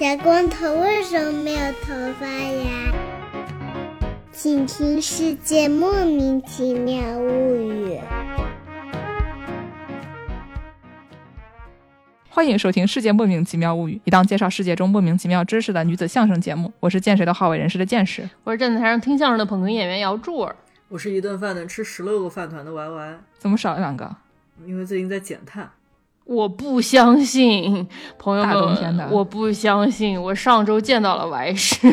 小光头为什么没有头发呀？请听《世界莫名其妙物语》。欢迎收听《世界莫名其妙物语》，一档介绍世界中莫名其妙知识的女子相声节目。我是见谁都好为人师的见识，我是站在台上听相声的捧哏演员姚柱儿。我是一顿饭能吃十六个饭团的 Y Y，怎么少了两个？因为最近在减碳。我不相信，朋友们，我不相信。我上周见到了王师，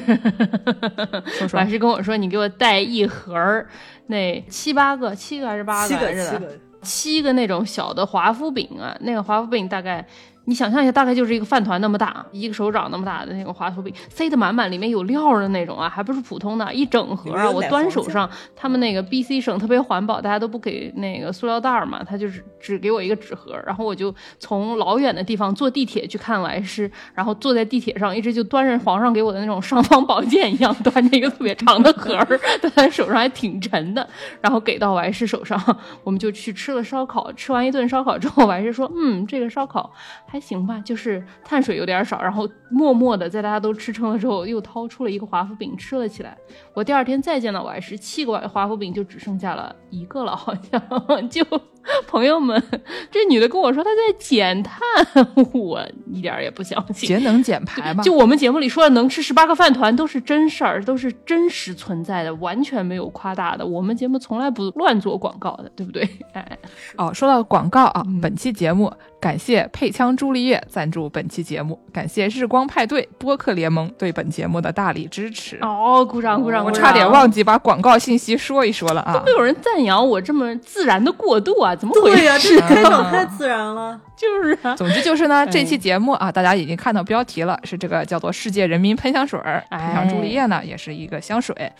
说说王师跟我说，你给我带一盒儿那七八个，七个还是八七个个来着的？七个，七个那种小的华夫饼啊，那个华夫饼大概。你想象一下，大概就是一个饭团那么大，一个手掌那么大的那个华夫饼，塞得满满，里面有料儿的那种啊，还不是普通的，一整盒啊。我端手上，他们那个 B C 省特别环保，大家都不给那个塑料袋儿嘛，他就是只给我一个纸盒，然后我就从老远的地方坐地铁去看完师，然后坐在地铁上，一直就端着皇上给我的那种尚方宝剑一样，端着一个特别长的盒儿，端在手上还挺沉的，然后给到王师手上，我们就去吃了烧烤。吃完一顿烧烤之后，王师说：“嗯，这个烧烤还还行吧，就是碳水有点少。”然后默默的在大家都吃撑了之后，又掏出了一个华夫饼吃了起来。我第二天再见到我还是，七个华夫饼就只剩下了一个了，好像 就 朋友们，这女的跟我说她在减碳，我一点儿也不相信。节能减排嘛。就我们节目里说的能吃十八个饭团都是真事儿，都是真实存在的，完全没有夸大的。我们节目从来不乱做广告的，对不对？哎，哦，说到广告啊，嗯本期节目感谢配枪朱丽叶赞助本期节目，感谢日光派对播客联盟对本节目的大力支持。哦，鼓掌鼓掌！鼓掌我差点忘记把广告信息说一说了啊都没！有人赞扬我这么自然的过渡啊，怎么回对呀、啊？这开场太自然了。就是啊，总之就是呢，这期节目啊，大家已经看到标题了，是这个叫做“世界人民喷香水儿”，哎喷香朱丽叶呢也是一个香水。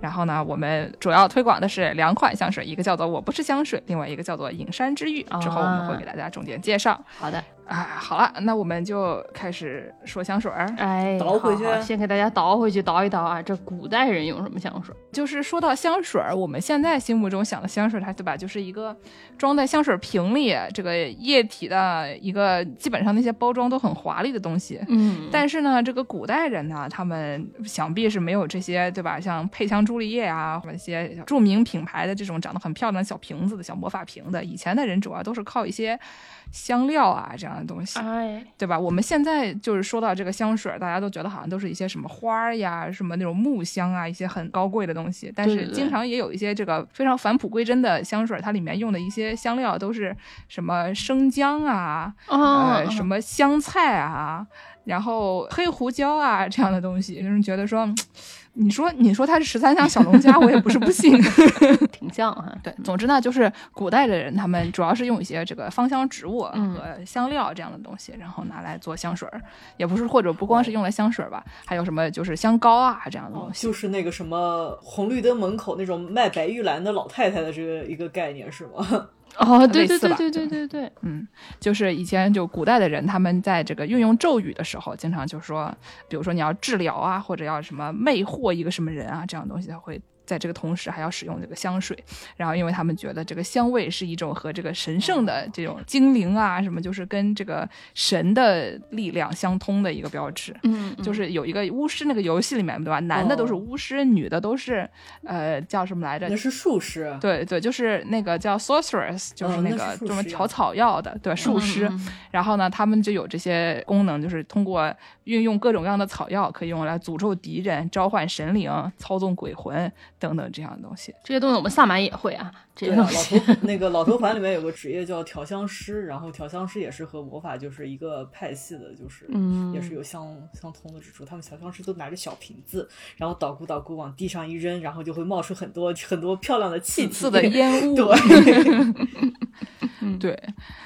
然后呢，我们主要推广的是两款香水，一个叫做“我不是香水”，另外一个叫做“隐山之玉”。之后我们会给大家重点介绍。好的，啊，好了，那我们就开始说香水儿。哎，倒回去好好先给大家倒回去，倒一倒啊，这古代人用什么香水？就是说到香水儿，我们现在心目中想的香水儿，它对吧，就是一个装在香水瓶里，这个液体的一个，基本上那些包装都很华丽的东西。嗯，但是呢，这个古代人呢，他们想必是没有这些，对吧？像佩香朱丽叶啊，或者一些著名品牌的这种长得很漂亮的小瓶子的小魔法瓶的，以前的人主要都是靠一些香料啊这样的东西。哎，对吧？我们现在就是说到这个香水，大家都觉得好像都是一些什么花儿呀、什么那种木香啊，一些很高贵的东西。但是经常也有一些这个非常返璞归真的香水，它里面用的一些香料都是什么生姜啊、哦，呃什么香菜啊，然后黑胡椒啊这样的东西，就是觉得说。嗯你说，你说它是十三香小龙虾，我也不是不信。挺像哈。对，总之呢，就是古代的人，他们主要是用一些这个芳香植物嗯和香料这样的东西，然后拿来做香水儿，也不是或者不光是用来香水儿吧，还有什么就是香膏啊这样的东西。就是那个什么红绿灯门口那种卖白玉兰的老太太的这个一个概念是吗？哦，对对对对对对对，嗯，就是以前就古代的人，他们在这个运用咒语的时候，经常就说，比如说你要治疗啊，或者要什么魅惑一个什么人啊，这样的东西，他会。在这个同时，还要使用这个香水，然后因为他们觉得这个香味是一种和这个神圣的这种精灵啊什么，就是跟这个神的力量相通的一个标志。嗯，就是有一个巫师那个游戏里面，对吧？男的都是巫师，女的都是呃叫什么来着那？是术师。对对，就是那个叫 sorceress，就是哦那那个专门调草药的，对，术师。然后呢，他们就有这些功能，就是通过运用各种各样的草药，可以用来诅咒敌人、召唤神灵、操纵鬼魂等等这样的东西。这些东西我们萨满也会啊，这对啊，老些东西。头那个老头环里面有个职业叫调香师，然后调香师也是和魔法就是一个派系的，就是嗯也是有相相通的之处。他们调香师都拿着小瓶子，然后捣鼓捣鼓往地上一扔，然后就会冒出很多很多漂亮的气体刺的烟雾，对，对，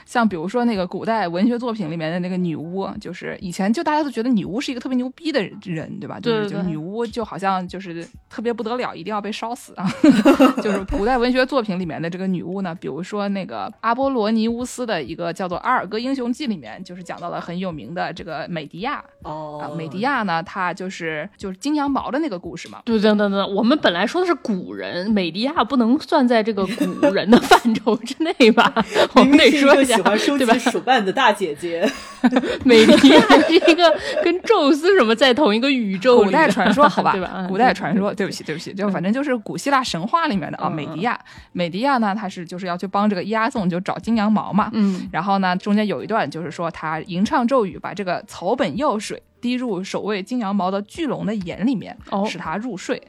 像比如说那个古代文学作品里面的那个女巫，就是以前就大家都觉得女巫是一个特别牛逼的人，对吧？就是对对对就女巫就好像就是特别不得了，一定要被烧死啊。就是古代文学作品里面的这个女巫呢，比如说那个阿波罗尼乌斯的一个叫做《阿尔戈英雄记》里面，就是讲到了很有名的这个美迪亚哦啊，美迪亚呢，她就是就是金羊毛的那个故事嘛。对对对对，我们本来说的是古人，美迪亚不能算在这个古人的范畴之内吧？我们得说一下喜欢收对吧集？手办的大姐姐，美迪亚 是一个跟宙斯什么在同一个宇宙里古代传说，好吧？对吧？嗯古代传说，对不起，对不起，就反正就是古希腊神话里面的啊，嗯美迪亚。美迪亚呢，她是就是要去帮这个押送，就找金羊毛嘛。嗯然后呢，中间有一段就是说他吟唱咒语，把这个草本药水滴入守卫金羊毛的巨龙的眼里面，哦使他入睡。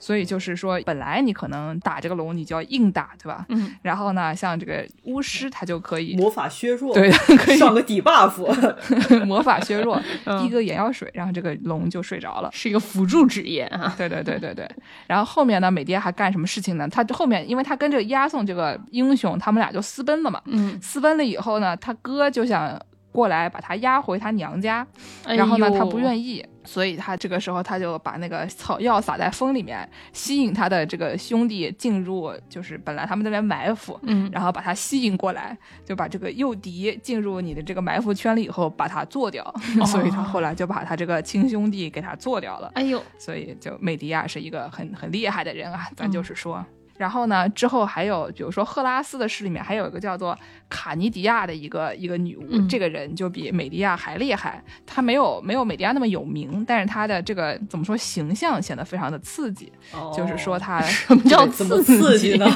所以就是说，本来你可能打这个龙，你就要硬打，对吧？嗯，然后呢，像这个巫师，他就可以魔法削弱，对，可以上个底 buff，魔法削弱，嗯滴个眼药水，然后这个龙就睡着了。是一个辅助职业啊。对对对对对。然后后面呢，美爹还干什么事情呢？他后面因为他跟这个押送这个英雄，他们俩就私奔了嘛。嗯，私奔了以后呢，他哥就想过来把他押回他娘家，哎然后呢，他不。愿意，所以他这个时候他就把那个草药撒在风里面，吸引他的这个兄弟进入，就是本来他们那边埋伏。嗯，然后把他吸引过来，就把这个诱敌进入你的这个埋伏圈里以后，把他做掉，所以他后来就把他这个亲兄弟给他做掉了。哎呦，所以就美迪亚是一个很很厉害的人啊，咱嗯就是说。然后呢，之后还有，比如说赫拉斯的诗里面还有一个叫做卡尼迪亚的一个一个女巫，嗯。这个人就比美迪亚还厉害。她没有没有美迪亚那么有名，但是她的这个怎么说形象显得非常的刺激，就是说她 什么叫怎么刺激呢？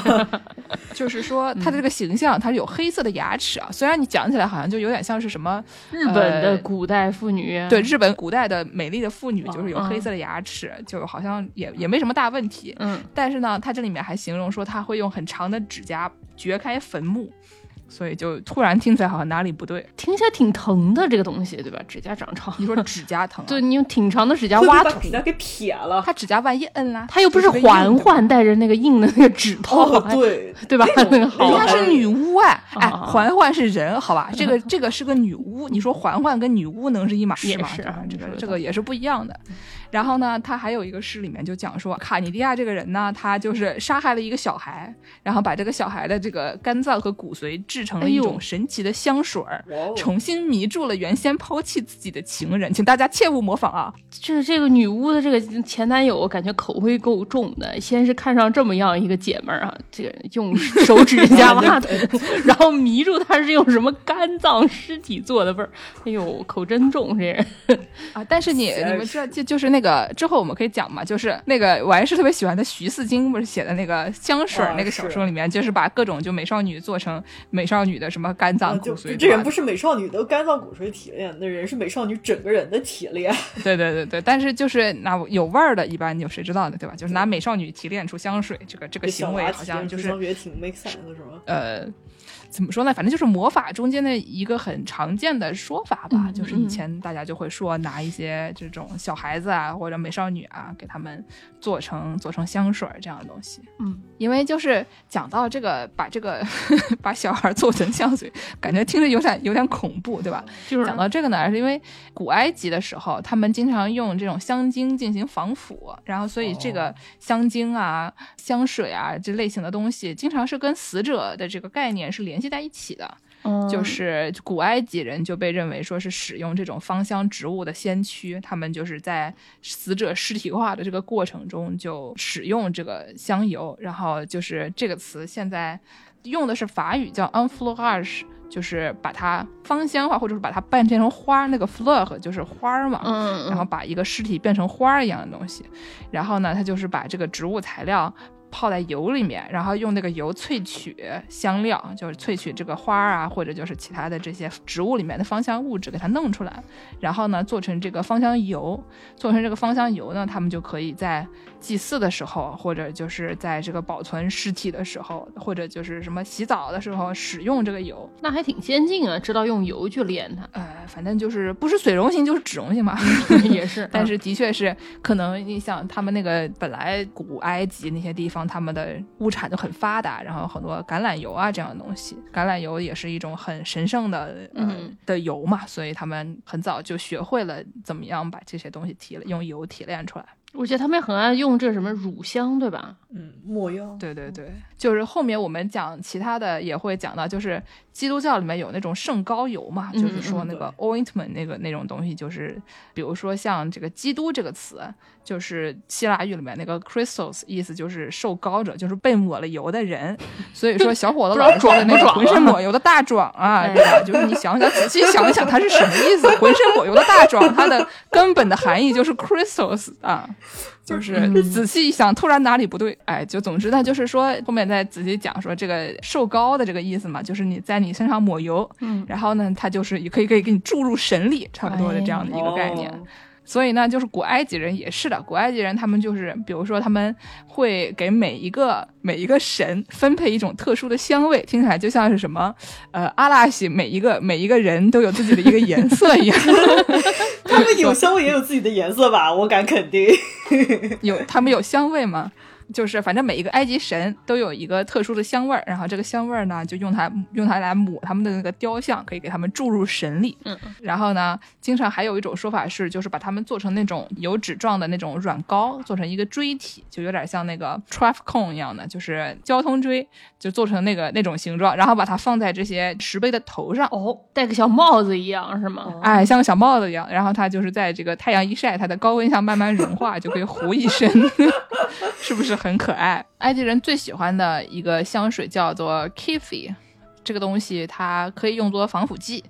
就是说嗯她的这个形象，她是有黑色的牙齿啊，虽然你讲起来好像就有点像是什么日本的呃古代妇女，对，日本古代的美丽的妇女，就是有嗯。黑色的牙齿，就好像也也没什么大问题。嗯，但是呢，她这里面还形容说她会用很长的指甲掘开坟墓，所以就突然听起来好像哪里不对。听起来挺疼的这个东西，对吧？指甲长长，你说指甲疼、啊，对，你用挺长的指甲挖土把指，甲给撇了。他指甲万一摁啦，他又不是环环带着那个硬的那个指头，哦，对，对吧？那个好人家是女巫哎，哎，啊环环是人，好吧？这个这个是个女巫，你说环环跟女巫能是一码事吗？是啊这个这个也是不一样的。然后呢，他还有一个诗里面就讲说，卡尼迪亚这个人呢，他就是杀害了一个小孩，然后把这个小孩的这个肝脏和骨髓制成了一种神奇的香水儿。哇哦，重新迷住了原先抛弃自己的情人，请大家切勿模仿啊！这这个女巫的这个前男友，感觉口味够重的。先是看上这么样一个姐们儿啊，这个用手指甲挖土，然后迷住她是用什么肝脏尸体做的味儿。哎呦，口真重，这人。啊，但是你你们知道，就就是那个之后我们可以讲嘛，就是那个我还是特别喜欢的徐四金不是写的那个香水那个小说里面，就是把各种就美少女做成美少女的什么肝脏骨髓，这人不是是美少女的肝脏骨髓提炼，那人是美少女整个人的提炼。对对对对，但是就是拿有味儿的，一般有谁知道的对吧？就是拿美少女提炼出香水，这个这个行为好像就是也挺 make sense，是吗？呃，怎么说呢？反正就是魔法中间的一个很常见的说法吧，嗯就是以前大家就会说拿一些这种小孩子啊或者美少女啊，给他们做成做成香水儿这样的东西。嗯，因为就是讲到这个，把这个 把小孩做成香水，感觉听着有点有点恐怖，对吧？就是讲到这个呢，是因为古埃及的时候，他们经常用这种香精进行防腐，然后所以这个香精啊、香水啊这类型的东西，经常是跟死者的这个概念是联系在一起的。嗯就是古埃及人就被认为说是使用这种芳香植物的先驱，他们就是在死者尸体化的这个过程中就使用这个香油，然后就是这个词现在用的是法语叫 enfleurage，就是把它芳香化，或者是把它变成花儿，那个 fleur 就是花儿嘛，嗯，然后把一个尸体变成花儿一样的东西，然后呢，它就是把这个植物材料泡在油里面，然后用那个油萃取香料，就是萃取这个花啊，或者就是其他的这些植物里面的芳香物质给它弄出来，然后呢做成这个芳香油，做成这个芳香油呢，他们就可以在祭祀的时候，或者就是在这个保存尸体的时候，或者就是什么洗澡的时候使用这个油。那还挺先进啊，知道用油去炼它，呃，反正就是不是水溶性就是脂溶性嘛。也是。但是的确是，可能你想他们那个本来古埃及那些地方，他们的物产就很发达，然后很多橄榄油啊这样的东西，橄榄油也是一种很神圣的呃、嗯的油嘛，所以他们很早就学会了怎么样把这些东西提用油提炼出来。我觉得他们很爱用这什么乳香，对吧？嗯，抹药。对对对，就是后面我们讲其他的也会讲到，就是基督教里面有那种圣膏油嘛，嗯就是说那个 ointment 那个那种东西，就是比如说像这个基督这个词，就是希腊语里面那个 crystals，意思就是瘦高者，就是被抹了油的人。所以说小伙子老是说的那个浑身抹油的大壮啊，哎对吧？就是你想想仔细想一想，它是什么意思？浑身抹油的大壮，它的根本的含义就是 crystals 啊。就是嗯仔细一想，突然哪里不对，哎，就总之呢，就是说后面再仔细讲说这个瘦高的这个意思嘛，就是你在你身上抹油，嗯，然后呢，它就是也可以可以给你注入神力，差不多的这样的一个概念。哦所以呢，就是古埃及人也是的，古埃及人他们就是，比如说他们会给每一个每一个神分配一种特殊的香味，听起来就像是什么，呃，阿拉西每一个每一个人都有自己的一个颜色一样。他们有香味也有自己的颜色吧？我敢肯定。有他们有香味吗？就是反正每一个埃及神都有一个特殊的香味儿，然后这个香味儿呢，就用它用它来抹他们的那个雕像，可以给他们注入神力。嗯，然后呢，经常还有一种说法是，就是把它们做成那种油脂状的那种软膏，做成一个锥体，就有点像那个 traffic cone 一样的，就是交通锥，就做成那个那种形状，然后把它放在这些石碑的头上。哦，戴个小帽子一样是吗？哎，像个小帽子一样，然后它就是在这个太阳一晒，它的高温下慢慢融化，就可以糊一身，是不是很可爱？埃及人最喜欢的一个香水叫做 Kifi，这个东西它可以用作防腐剂，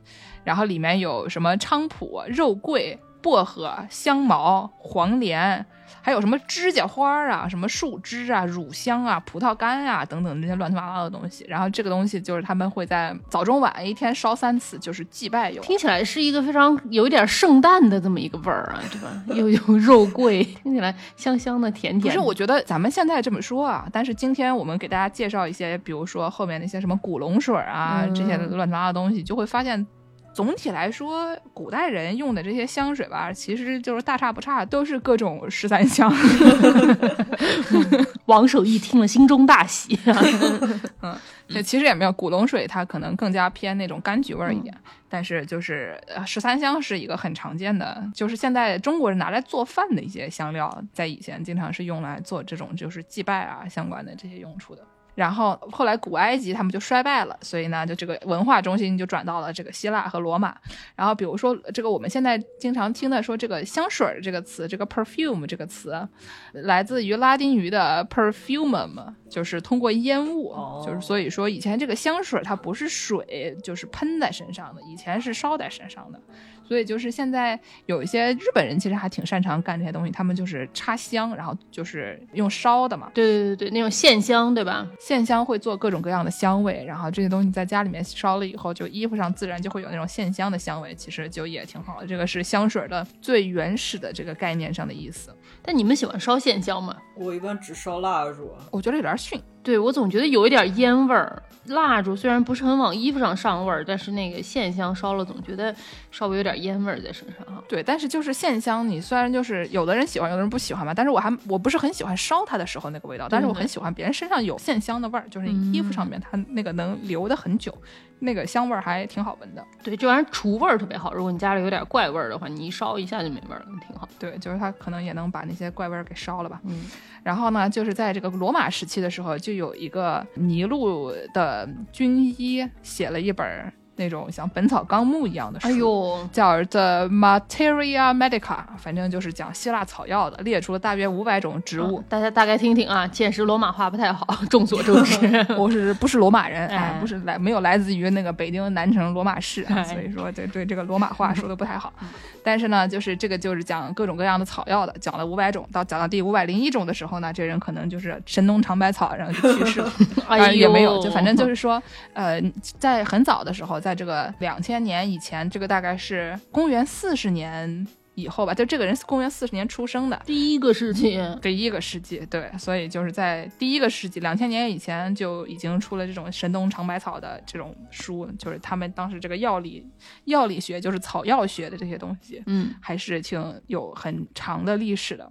然后里面有什么菖蒲、肉桂、薄荷、香茅、黄连。还有什么指甲花啊、什么树枝啊、乳香啊、葡萄干啊等等这些乱七八糟的东西。然后这个东西就是他们会在早中晚一天烧三次，就是祭拜用。听起来是一个非常有一点圣诞的这么一个味儿啊，对吧？又有肉桂，听起来香香的、甜甜的。不是，我觉得咱们现在这么说啊，但是今天我们给大家介绍一些，比如说后面那些什么古龙水啊，嗯这些乱七八糟的东西，就会发现。总体来说，古代人用的这些香水吧，其实就是大差不差，都是各种十三香。王守义听了心中大喜啊！对，其实也没有古龙水，它可能更加偏那种柑橘味儿一点。但是就是呃十三香是一个很常见的，就是现在中国人拿来做饭的一些香料，在以前经常是用来做这种就是祭拜啊相关的这些用处的。然后后来古埃及他们就衰败了，所以呢，就这个文化中心就转到了这个希腊和罗马。然后比如说这个我们现在经常听的说这个香水儿这个词，这个 perfume 这个词，来自于拉丁语的 perfumum，就是通过烟雾，哦就是所以说以前这个香水它不是水，就是喷在身上的，以前是烧在身上的。所以就是现在有一些日本人其实还挺擅长干这些东西，他们就是插香，然后就是用烧的嘛，对对对对，那种线香，对吧？线香会做各种各样的香味，然后这些东西在家里面烧了以后，就衣服上自然就会有那种线香的香味，其实就也挺好的。这个是香水的最原始的这个概念上的意思。但你们喜欢烧线香吗？我一般只烧蜡烛，我觉得有点逊，对我总觉得有一点烟味儿。蜡烛虽然不是很往衣服上上味儿，但是那个线香烧了，总觉得稍微有点烟味儿在身上哈。对，但是就是线香，你虽然就是有的人喜欢，有的人不喜欢嘛，但是我还我不是很喜欢烧它的时候那个味道，但是我很喜欢别人身上有线香的味儿，就是你衣服上面它那个能留的很久，那个香味儿还挺好闻的。对，这玩意儿除味儿特别好。如果你家里有点怪味儿的话，你一烧一下就没味儿了，挺好。对，就是它可能也能把那些怪味儿给烧了吧。嗯，然后呢，就是在这个罗马时期的时候，就有一个尼禄的军医写了一本儿那种像《本草纲目》一样的书，哎呦，叫《The Materia Medica》，反正就是讲希腊草药的，列出了大约五百种植物。嗯大家大概听听啊，见识罗马话不太好，众所周知。我是不是罗马人？哎哎，不是来没有来自于那个北京南城罗马市啊，哎所以说对对这个罗马话说的不太好。但是呢，就是这个就是讲各种各样的草药的，讲了五百种，到讲到第五百零一种的时候呢，这人可能就是神农尝百草，然后就去世了。哎 啊，也没有，就反正就是说，呃，在很早的时候，在这个两千年以前，这个大概是公元四十年以后吧，就这个人是公元四十年出生的。第一个世纪，第一个世纪，对，所以就是在第一个世纪，两千年以前就已经出了这种神农尝百草的这种书，就是他们当时这个药理药理学，就是草药学的这些东西，嗯，还是挺有很长的历史的。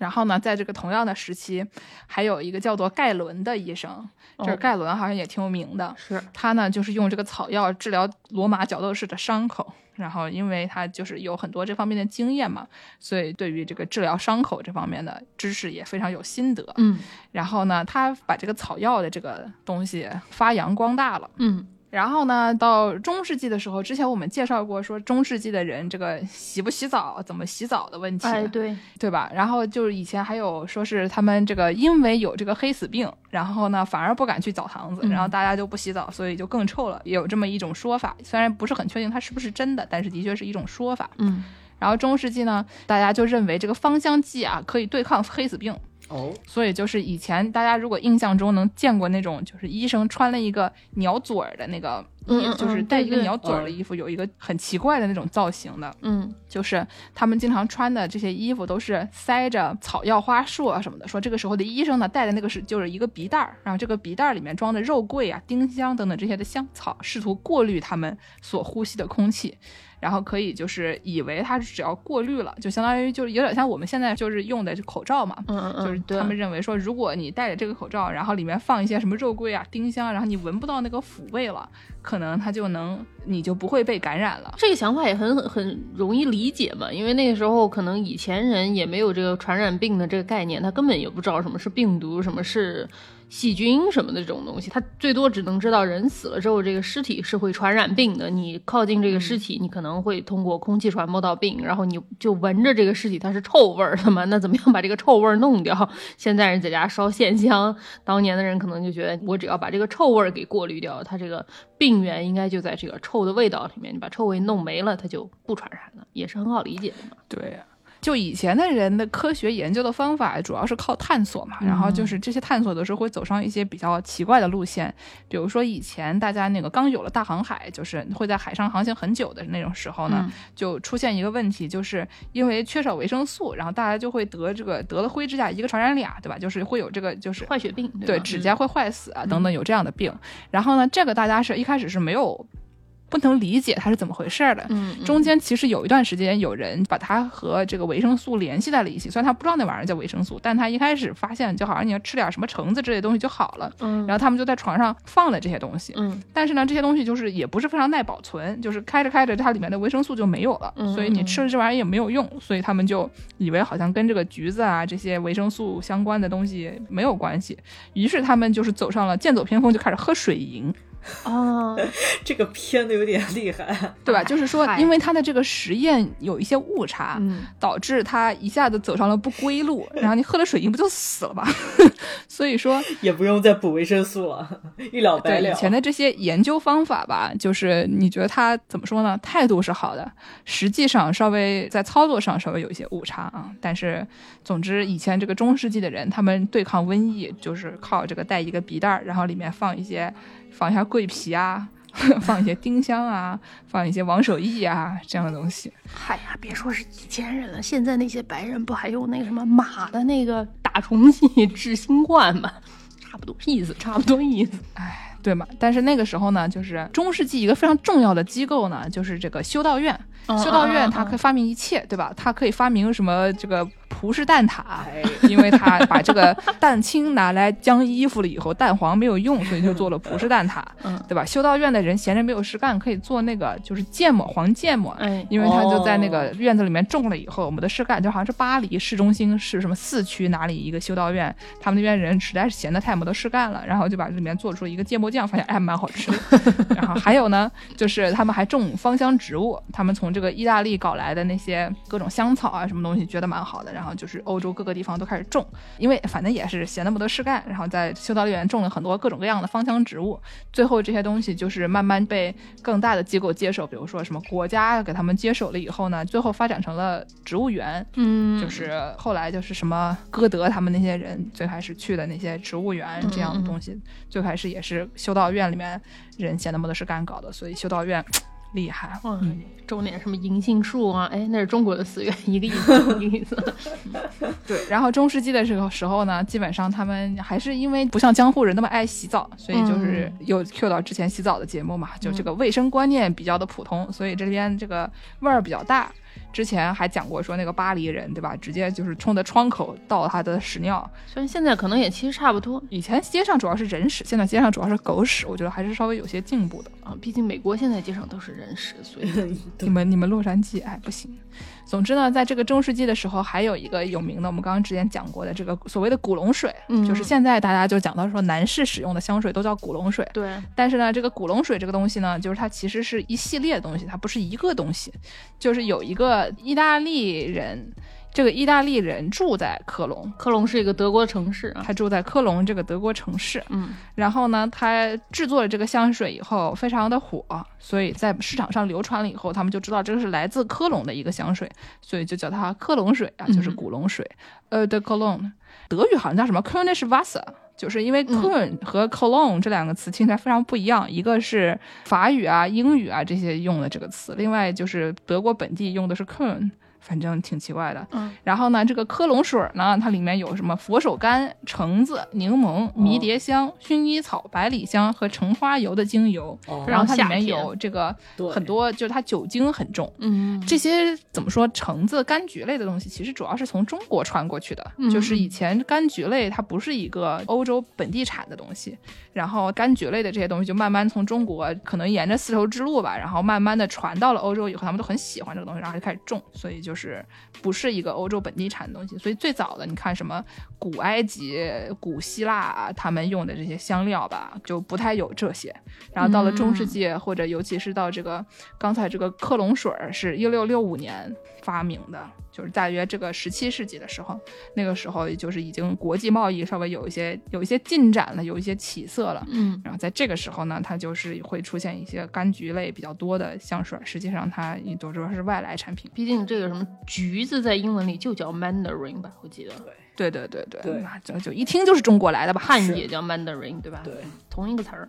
然后呢，在这个同样的时期，还有一个叫做盖伦的医生，这哦盖伦好像也挺有名的。是他呢，就是用这个草药治疗罗马角斗士的伤口。然后，因为他就是有很多这方面的经验嘛，所以对于这个治疗伤口这方面的知识也非常有心得。嗯然后呢，他把这个草药的这个东西发扬光大了。嗯然后呢，到中世纪的时候，之前我们介绍过，说中世纪的人这个洗不洗澡、怎么洗澡的问题，哎对，对吧？然后就是以前还有说是他们这个因为有这个黑死病，然后呢反而不敢去澡堂子，嗯然后大家就不洗澡，所以就更臭了，也有这么一种说法。虽然不是很确定它是不是真的，但是的确是一种说法。嗯然后中世纪呢，大家就认为这个芳香剂啊可以对抗黑死病，哦，所以就是以前大家如果印象中能见过那种，就是医生穿了一个鸟嘴儿的那个衣，就是带一个鸟嘴儿的衣服，有一个很奇怪的那种造型的，嗯就是他们经常穿的这些衣服都是塞着草药花束啊什么的。说这个时候的医生呢，带的那个是就是一个鼻袋儿，然后这个鼻袋儿里面装的肉桂啊、丁香等等这些的香草，试图过滤他们所呼吸的空气。然后可以就是以为它只要过滤了，就相当于就是有点像我们现在就是用的口罩嘛，嗯嗯，就是他们认为说，如果你戴着这个口罩，然后里面放一些什么肉桂啊、丁香，然后你闻不到那个腐味了，可能它就能，你就不会被感染了。这个想法也很很容易理解嘛，因为那个时候可能以前人也没有这个传染病的这个概念，他根本也不知道什么是病毒，什么是细菌什么的这种东西，他最多只能知道人死了之后这个尸体是会传染病的，你靠近这个尸体，你可能会通过空气传播到病，然后你就闻着这个尸体它是臭味儿的嘛，那怎么样把这个臭味儿弄掉？现在人在家烧线香，当年的人可能就觉得我只要把这个臭味儿给过滤掉，它这个病源应该就在这个臭的味道里面，你把臭味弄没了，它就不传染了，也是很好理解的嘛。对呀，就以前的人的科学研究的方法主要是靠探索嘛，然后就是这些探索的时候会走上一些比较奇怪的路线，比如说以前大家那个刚有了大航海，就是会在海上航行很久的那种时候呢，嗯就出现一个问题，就是因为缺少维生素，然后大家就会得这个得了灰指甲一个传染俩，对吧？就是会有这个就是坏血病，对指甲会坏死啊等等有这样的病。然后呢，这个大家是一开始是没有不能理解它是怎么回事儿的。嗯，嗯中间其实有一段时间，有人把它和这个维生素联系在了一起。虽然他不知道那玩意儿叫维生素，但他一开始发现，就好像你要吃点什么橙子之类的东西就好了。嗯，然后他们就在床上放了这些东西，嗯但是呢，这些东西就是也不是非常耐保存，就是开着开着，它里面的维生素就没有了，嗯所以你吃了这玩意儿也没有用，所以他们就以为好像跟这个橘子啊这些维生素相关的东西没有关系，于是他们就是走上了剑走偏锋，就开始喝水银。啊，这个偏的有点厉害。对吧？就是说，因为他的这个实验有一些误差，嗯导致他一下子走上了不归路，然后你喝了水银不就死了吗？所以说，也不用再补维生素了，一了百了。以前的这些研究方法吧，就是你觉得他怎么说呢？态度是好的，实际上稍微在操作上稍微有一些误差啊。但是，总之以前这个中世纪的人，他们对抗瘟疫就是靠这个带一个鼻袋儿，然后里面放一些放一下桂皮啊。放一些丁香啊，放一些王守义啊，这样的东西。嗨呀，别说是以前人了，现在那些白人不还用那个什么马的那个打虫剂治新冠吗？差不多意思，差不多意思。哎对嘛？但是那个时候呢，就是中世纪一个非常重要的机构呢，就是这个修道院。修道院它可以发明一切，对吧？它可以发明什么这个葡式蛋挞，哎，因为它把这个蛋清拿来浆衣服了以后，蛋黄没有用，所以就做了葡式蛋挞，嗯对吧？修道院的人闲着没有事干，可以做那个就是芥末黄芥末。哎，因为他就在那个哦院子里面种了以后，我们的事干就好像是巴黎市中心是什么四区哪里一个修道院，他们那边人实在是闲得太没得事干了，然后就把里面做出了一个芥末酱，发现哎蛮好吃的。然后还有呢，就是他们还种芳香植物，他们从这个意大利搞来的那些各种香草啊什么东西，觉得蛮好的，然后就是欧洲各个地方都开始种，因为反正也是闲得没得事干，然后在修道院种了很多各种各样的芳香植物，最后这些东西就是慢慢被更大的机构接手，比如说什么国家给他们接手了以后呢，最后发展成了植物园，嗯，就是后来就是什么歌德他们那些人最开始去的那些植物园这样的东西，最开始也是修道院里面人闲得没得事干搞的，所以修道院厉害。嗯，种点什么银杏树啊，哎，那是中国的寺院，一个意思，一个意思。对，然后中世纪的时候时候呢，基本上他们还是因为不像江户人那么爱洗澡，所以就是又 Q 到之前洗澡的节目嘛，就这个卫生观念比较的普通，所以这边这个味儿比较大。之前还讲过说那个巴黎人对吧，直接就是冲着窗口倒他的屎尿。虽然现在可能也其实差不多以前街上主要是人屎，现在街上主要是狗屎，我觉得还是稍微有些进步的。啊，毕竟美国现在街上都是人食，所以 你们你们洛杉矶哎不行。总之呢，在这个中世纪的时候，还有一个有名的，我们刚刚之前讲过的这个所谓的古龙水，嗯就是现在大家就讲到说男士使用的香水都叫古龙水。对，但是呢，这个古龙水这个东西呢，就是它其实是一系列的东西，它不是一个东西。就是有一个意大利人，这个意大利人住在科隆，科隆是一个德国城市啊。他住在科隆这个德国城市。嗯，然后呢，他制作了这个香水以后非常的火，所以在市场上流传了以后，他们就知道这个是来自科隆的一个香水，所以就叫它科隆水啊，就是嗯古龙水。呃的 Cologne，德语好像叫什么 Kölnisch Wasser。就是因为嗯 Köln 和 Cologne 这两个词听起来非常不一样，一个是法语啊、英语啊这些用的这个词，另外就是德国本地用的是 Köln，反正挺奇怪的。嗯，然后呢，这个科隆水呢，它里面有什么佛手柑、橙子、柠檬、迷迭香、薰衣草、百里香和橙花油的精油。哦然后它里面有这个很多，就是它酒精很重。嗯，这些怎么说？橙子、柑橘类的东西，其实主要是从中国传过去的。嗯就是以前柑橘类它不是一个欧洲本地产的东西，然后柑橘类的这些东西就慢慢从中国可能沿着丝绸之路吧，然后慢慢的传到了欧洲以后，他们都很喜欢这个东西，然后就开始种，所以就是不是一个欧洲本地产的东西。所以最早的你看什么古埃及、古希腊啊他们用的这些香料吧，就不太有这些。然后到了中世纪，或者尤其是到这个刚才这个克隆水儿是一六六五年发明的，就是大约这个十七世纪的时候，那个时候就是已经国际贸易稍微有一些有一些进展了，有一些起色了。嗯然后在这个时候呢，它就是会出现一些柑橘类比较多的香水，实际上它也都主要是外来产品。毕竟这个什么橘子在英文里就叫 mandarin 吧，我记得对对对对，对那这就一听就是中国来的吧？汉语也叫 mandarin 对吧？对，同一个词儿。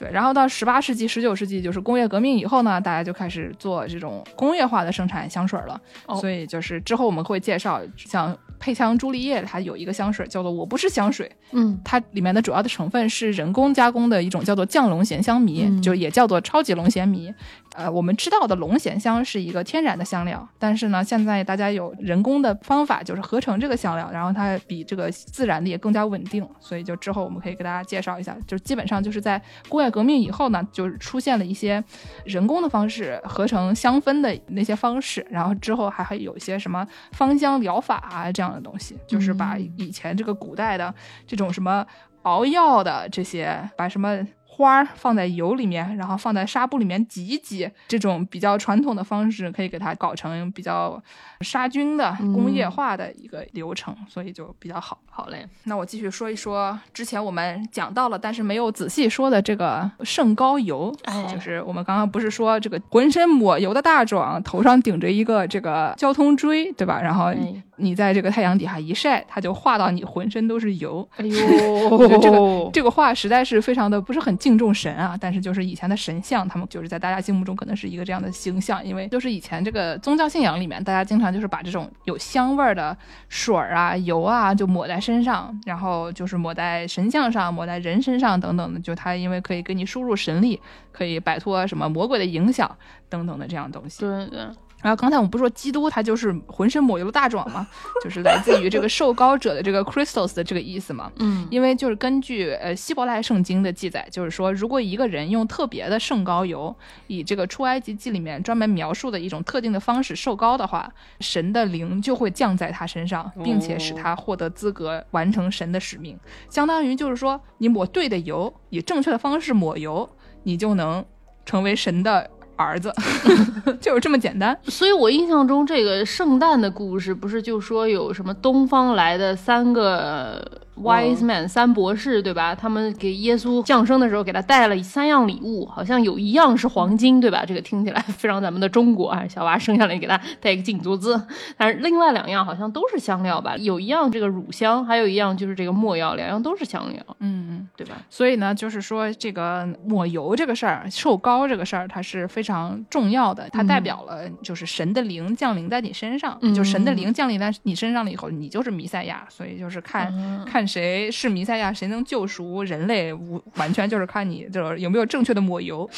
对，然后到十八世纪、十九世纪，就是工业革命以后呢，大家就开始做这种工业化的生产香水了。哦所以就是之后我们会介绍，像佩枪朱丽叶，它有一个香水叫做“我不是香水”，嗯它里面的主要的成分是人工加工的一种叫做降龙涎香醚，嗯就也叫做超级龙涎醚。呃，我们知道的龙涎香是一个天然的香料，但是呢，现在大家有人工的方法，就是合成这个香料，然后它比这个自然的也更加稳定。所以就之后我们可以给大家介绍一下，就基本上就是在工业革命以后呢，就是出现了一些人工的方式合成香氛的那些方式，然后之后还会有一些什么芳香疗法啊这样的东西，就是把嗯以前这个古代的这种什么熬药的这些，把什么。花儿放在油里面，然后放在纱布里面挤一挤，这种比较传统的方式，可以给它搞成比较杀菌的嗯工业化的一个流程，所以就比较好。好嘞，那我继续说一说之前我们讲到了，但是没有仔细说的这个圣膏油，哎就是我们刚刚不是说这个浑身抹油的大壮，头上顶着一个这个交通锥，对吧？然后哎你在这个太阳底下一晒，它就化到你浑身都是油。哎呦，这 个这个话实在是非常的不是很敬重神啊，但是就是以前的神像，他们就是在大家心目中可能是一个这样的形象，因为就是以前这个宗教信仰里面，大家经常就是把这种有香味儿的水儿啊、油啊就抹在身上，然后就是抹在神像上、抹在人身上等等的，就它因为可以给你输入神力，可以摆脱什么魔鬼的影响等等的这样东西。对对，然后刚才我们不是说基督他就是浑身抹油的大壮吗？就是来自于这个受膏者的这个 Christos 的这个意思嘛。嗯因为就是根据呃希伯来圣经的记载，就是说，如果一个人用特别的圣膏油，以这个出埃及记里面专门描述的一种特定的方式受膏的话，神的灵就会降在他身上，并且使他获得资格完成神的使命。相当于就是说，你抹对的油，以正确的方式抹油，你就能成为神的儿子，就是这么简单。所以我印象中这个圣诞的故事不是就说有什么东方来的三个 wise man、三博士对吧？他们给耶稣降生的时候给他带了三样礼物，好像有一样是黄金对吧？这个听起来非常咱们的中国啊，小娃生下来给他带一个金珠子，但是另外两样好像都是香料吧？有一样这个乳香，还有一样就是这个没药，两样都是香料，嗯。对吧？所以呢，就是说这个抹油这个事儿，受膏这个事儿，它是非常重要的。它代表了就是神的灵降临在你身上，嗯就神的灵降临在你身上了以后，你就是弥赛亚。所以就是看、嗯看谁是弥赛亚，谁能救赎人类，无完全就是看你就是有没有正确的抹油。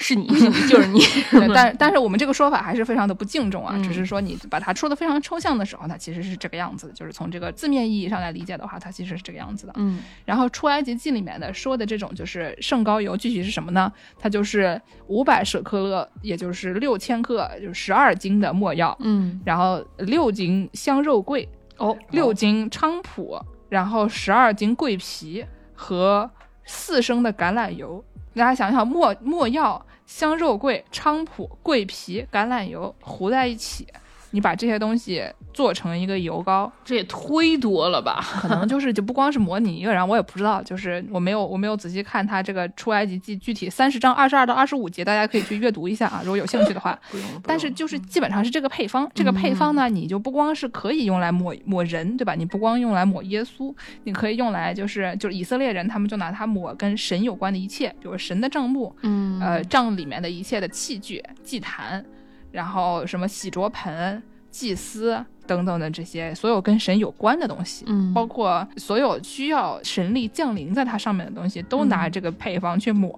是你就是你，但 但是我们这个说法还是非常的不敬重啊，嗯只是说你把它说的非常抽象的时候，它其实是这个样子的，就是从这个字面意义上来理解的话，它其实是这个样子的。嗯然后出埃及记里面的说的这种就是圣膏油，具体是什么呢？它就是五百舍克勒，也就是六千克，就是十二斤的墨药，嗯，然后六斤香肉桂，哦，六斤菖蒲，然后十二斤桂皮和四升的橄榄油。大家想想，没没药、香肉桂、菖蒲、桂皮、橄榄油糊在一起，你把这些东西做成一个油膏，这也忒多了吧？可能就是就不光是模拟一个人，我也不知道，就是我没有我没有仔细看他这个出埃及记具体三十章二十二到二十五节，大家可以去阅读一下啊，如果有兴趣的话。但是就是基本上是这个配方，这个配方呢，你就不光是可以用来抹抹人，对吧？你不光用来抹耶稣，你可以用来就是就是以色列人他们就拿它抹跟神有关的一切，比如神的帐幕，嗯呃，帐里面的一切的器具、祭坛，然后什么洗濯盆、祭司等等的这些所有跟神有关的东西。嗯包括所有需要神力降临在它上面的东西，都拿这个配方去抹，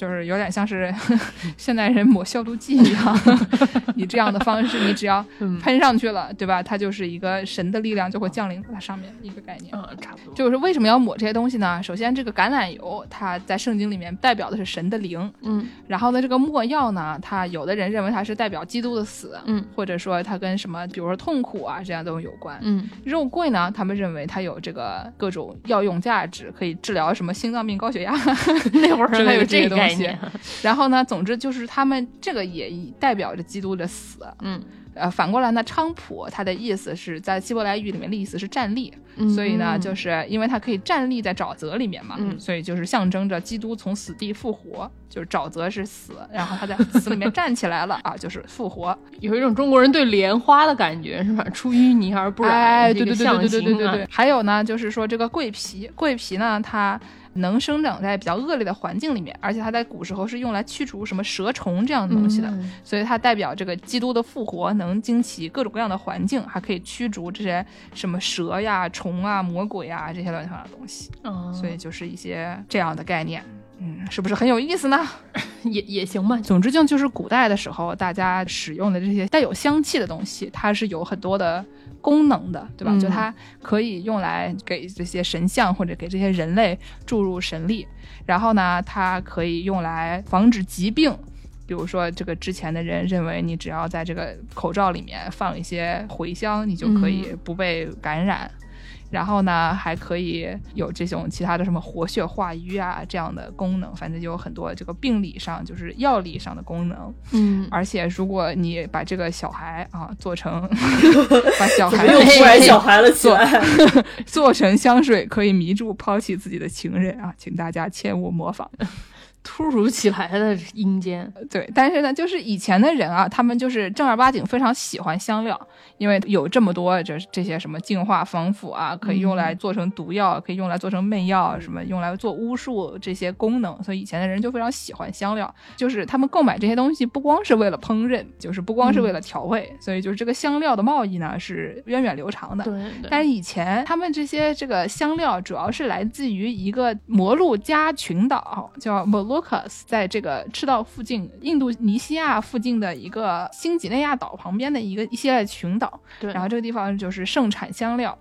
就是有点像是 现代人抹消毒剂一样。以这样的方式，你只要嗯喷上去了，对吧？它就是一个神的力量就会降临在它上面一个概念。嗯差不多就是为什么要抹这些东西呢？首先，这个橄榄油它在圣经里面代表的是神的灵，嗯然后呢，这个没药呢，它有的人认为它是代表基督的死，嗯或者说它跟什么，比如说痛苦啊这样都有关。嗯肉桂呢，他们认为它有这个各种药用价值，可以治疗什么心脏病、高血压。那会儿还有这这些东西个概念，然后呢，总之就是他们这个也代表着基督的死。嗯呃，反过来呢，菖蒲它的意思是在希伯来语里面的意思是站立，嗯所以呢，就是因为它可以站立在沼泽里面嘛，嗯所以就是象征着基督从死地复活，就是沼泽是死，然后他在死里面站起来了 啊，就是复活。有一种中国人对莲花的感觉是吧？出淤泥而不染，对对对对对对对。还有呢，就是说这个桂皮，桂皮呢，它能生长在比较恶劣的环境里面，而且它在古时候是用来驱除什么蛇虫这样的东西的。嗯所以它代表这个基督的复活能惊奇各种各样的环境，还可以驱逐这些什么蛇呀、虫啊、魔鬼啊这些乱七八糟的东西。嗯所以就是一些这样的概念，嗯，是不是很有意思呢？也也行吧，总之就就是古代的时候，大家使用的这些带有香气的东西，它是有很多的功能的，对吧？嗯就它可以用来给这些神像或者给这些人类注入神力，然后呢，它可以用来防止疾病。比如说，这个之前的人认为，你只要在这个口罩里面放一些茴香，你就可以不被感染。然后呢，还可以有这种其他的什么活血化瘀啊这样的功能，反正就有很多这个病理上就是药理上的功能。嗯，而且如果你把这个小孩啊做成，把小孩又突然小孩了起来？做成香水，可以迷住抛弃自己的情人啊，请大家切勿模仿。突如其来的阴间，对，但是呢，就是以前的人啊，他们就是正儿八经非常喜欢香料，因为有这么多这这些什么净化防腐啊，可以用来做成毒药，可以用来做成媚药，什么用来做巫术这些功能，所以以前的人就非常喜欢香料。就是他们购买这些东西不光是为了烹饪，就是不光是为了调味，所以就是这个香料的贸易呢是源远流长的。对对，但是以前他们这些这个香料主要是来自于一个摩鹿加群岛，叫 Moluccas，在这个赤道附近，印度尼西亚附近的一个新几内亚岛旁边的一个一系列群岛。对，然后这个地方就是盛产香料。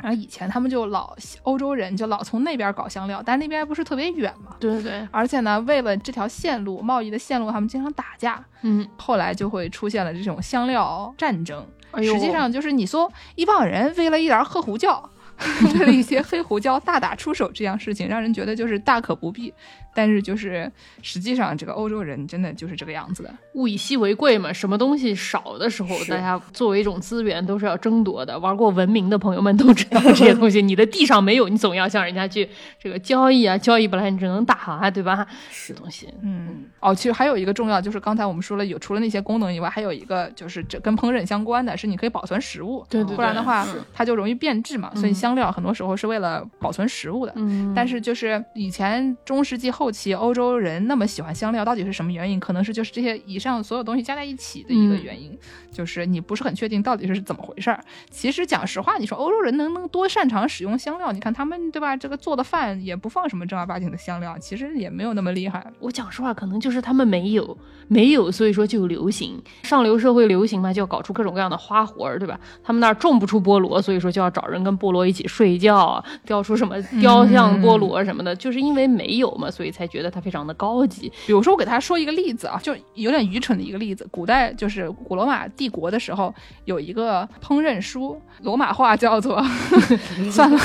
然后以前他们就老欧洲人就老从那边搞香料，但那边不是特别远嘛。对对对，而且呢，为了这条线路贸易的线路，他们经常打架。嗯，后来就会出现了这种香料战争。哎实际上就是你说一帮人为了一点黑胡椒，为了一些黑胡椒大打出手这样事情，让人觉得就是大可不必。但是就是实际上这个欧洲人真的就是这个样子的。物以稀为贵嘛，什么东西少的时候，大家作为一种资源都是要争夺的。玩过文明的朋友们都知道这些东西，你的地上没有，你总要向人家去这个交易啊，交易本来你只能打啊，对吧？是东西，嗯，哦，其实还有一个重要，就是刚才我们说了有除了那些功能以外，还有一个就是这跟烹饪相关的是你可以保存食物，对对对不然的话它就容易变质嘛。所以嗯香料很多时候是为了保存食物的。嗯，但是就是以前中世纪后期欧洲人那么喜欢香料，到底是什么原因？可能是就是这些以上所有东西加在一起的一个原因，就是你不是很确定到底是怎么回事儿。其实讲实话，你说欧洲人能能多擅长使用香料？你看他们对吧？这个做的饭也不放什么正儿八经的香料，其实也没有那么厉害。我讲实话，可能就是他们没有，没有，所以说就流行。上流社会流行嘛，就要搞出各种各样的花活儿，对吧？他们那儿种不出菠萝，所以说就要找人跟菠萝一起睡觉，雕出什么雕像菠萝什么的，就是因为没有嘛，所以才觉得它非常的高级。比如说，我给大家说一个例子啊，就有点愚蠢的一个例子。古代就是古罗马帝国的时候，有一个烹饪书，罗马话叫做 算了，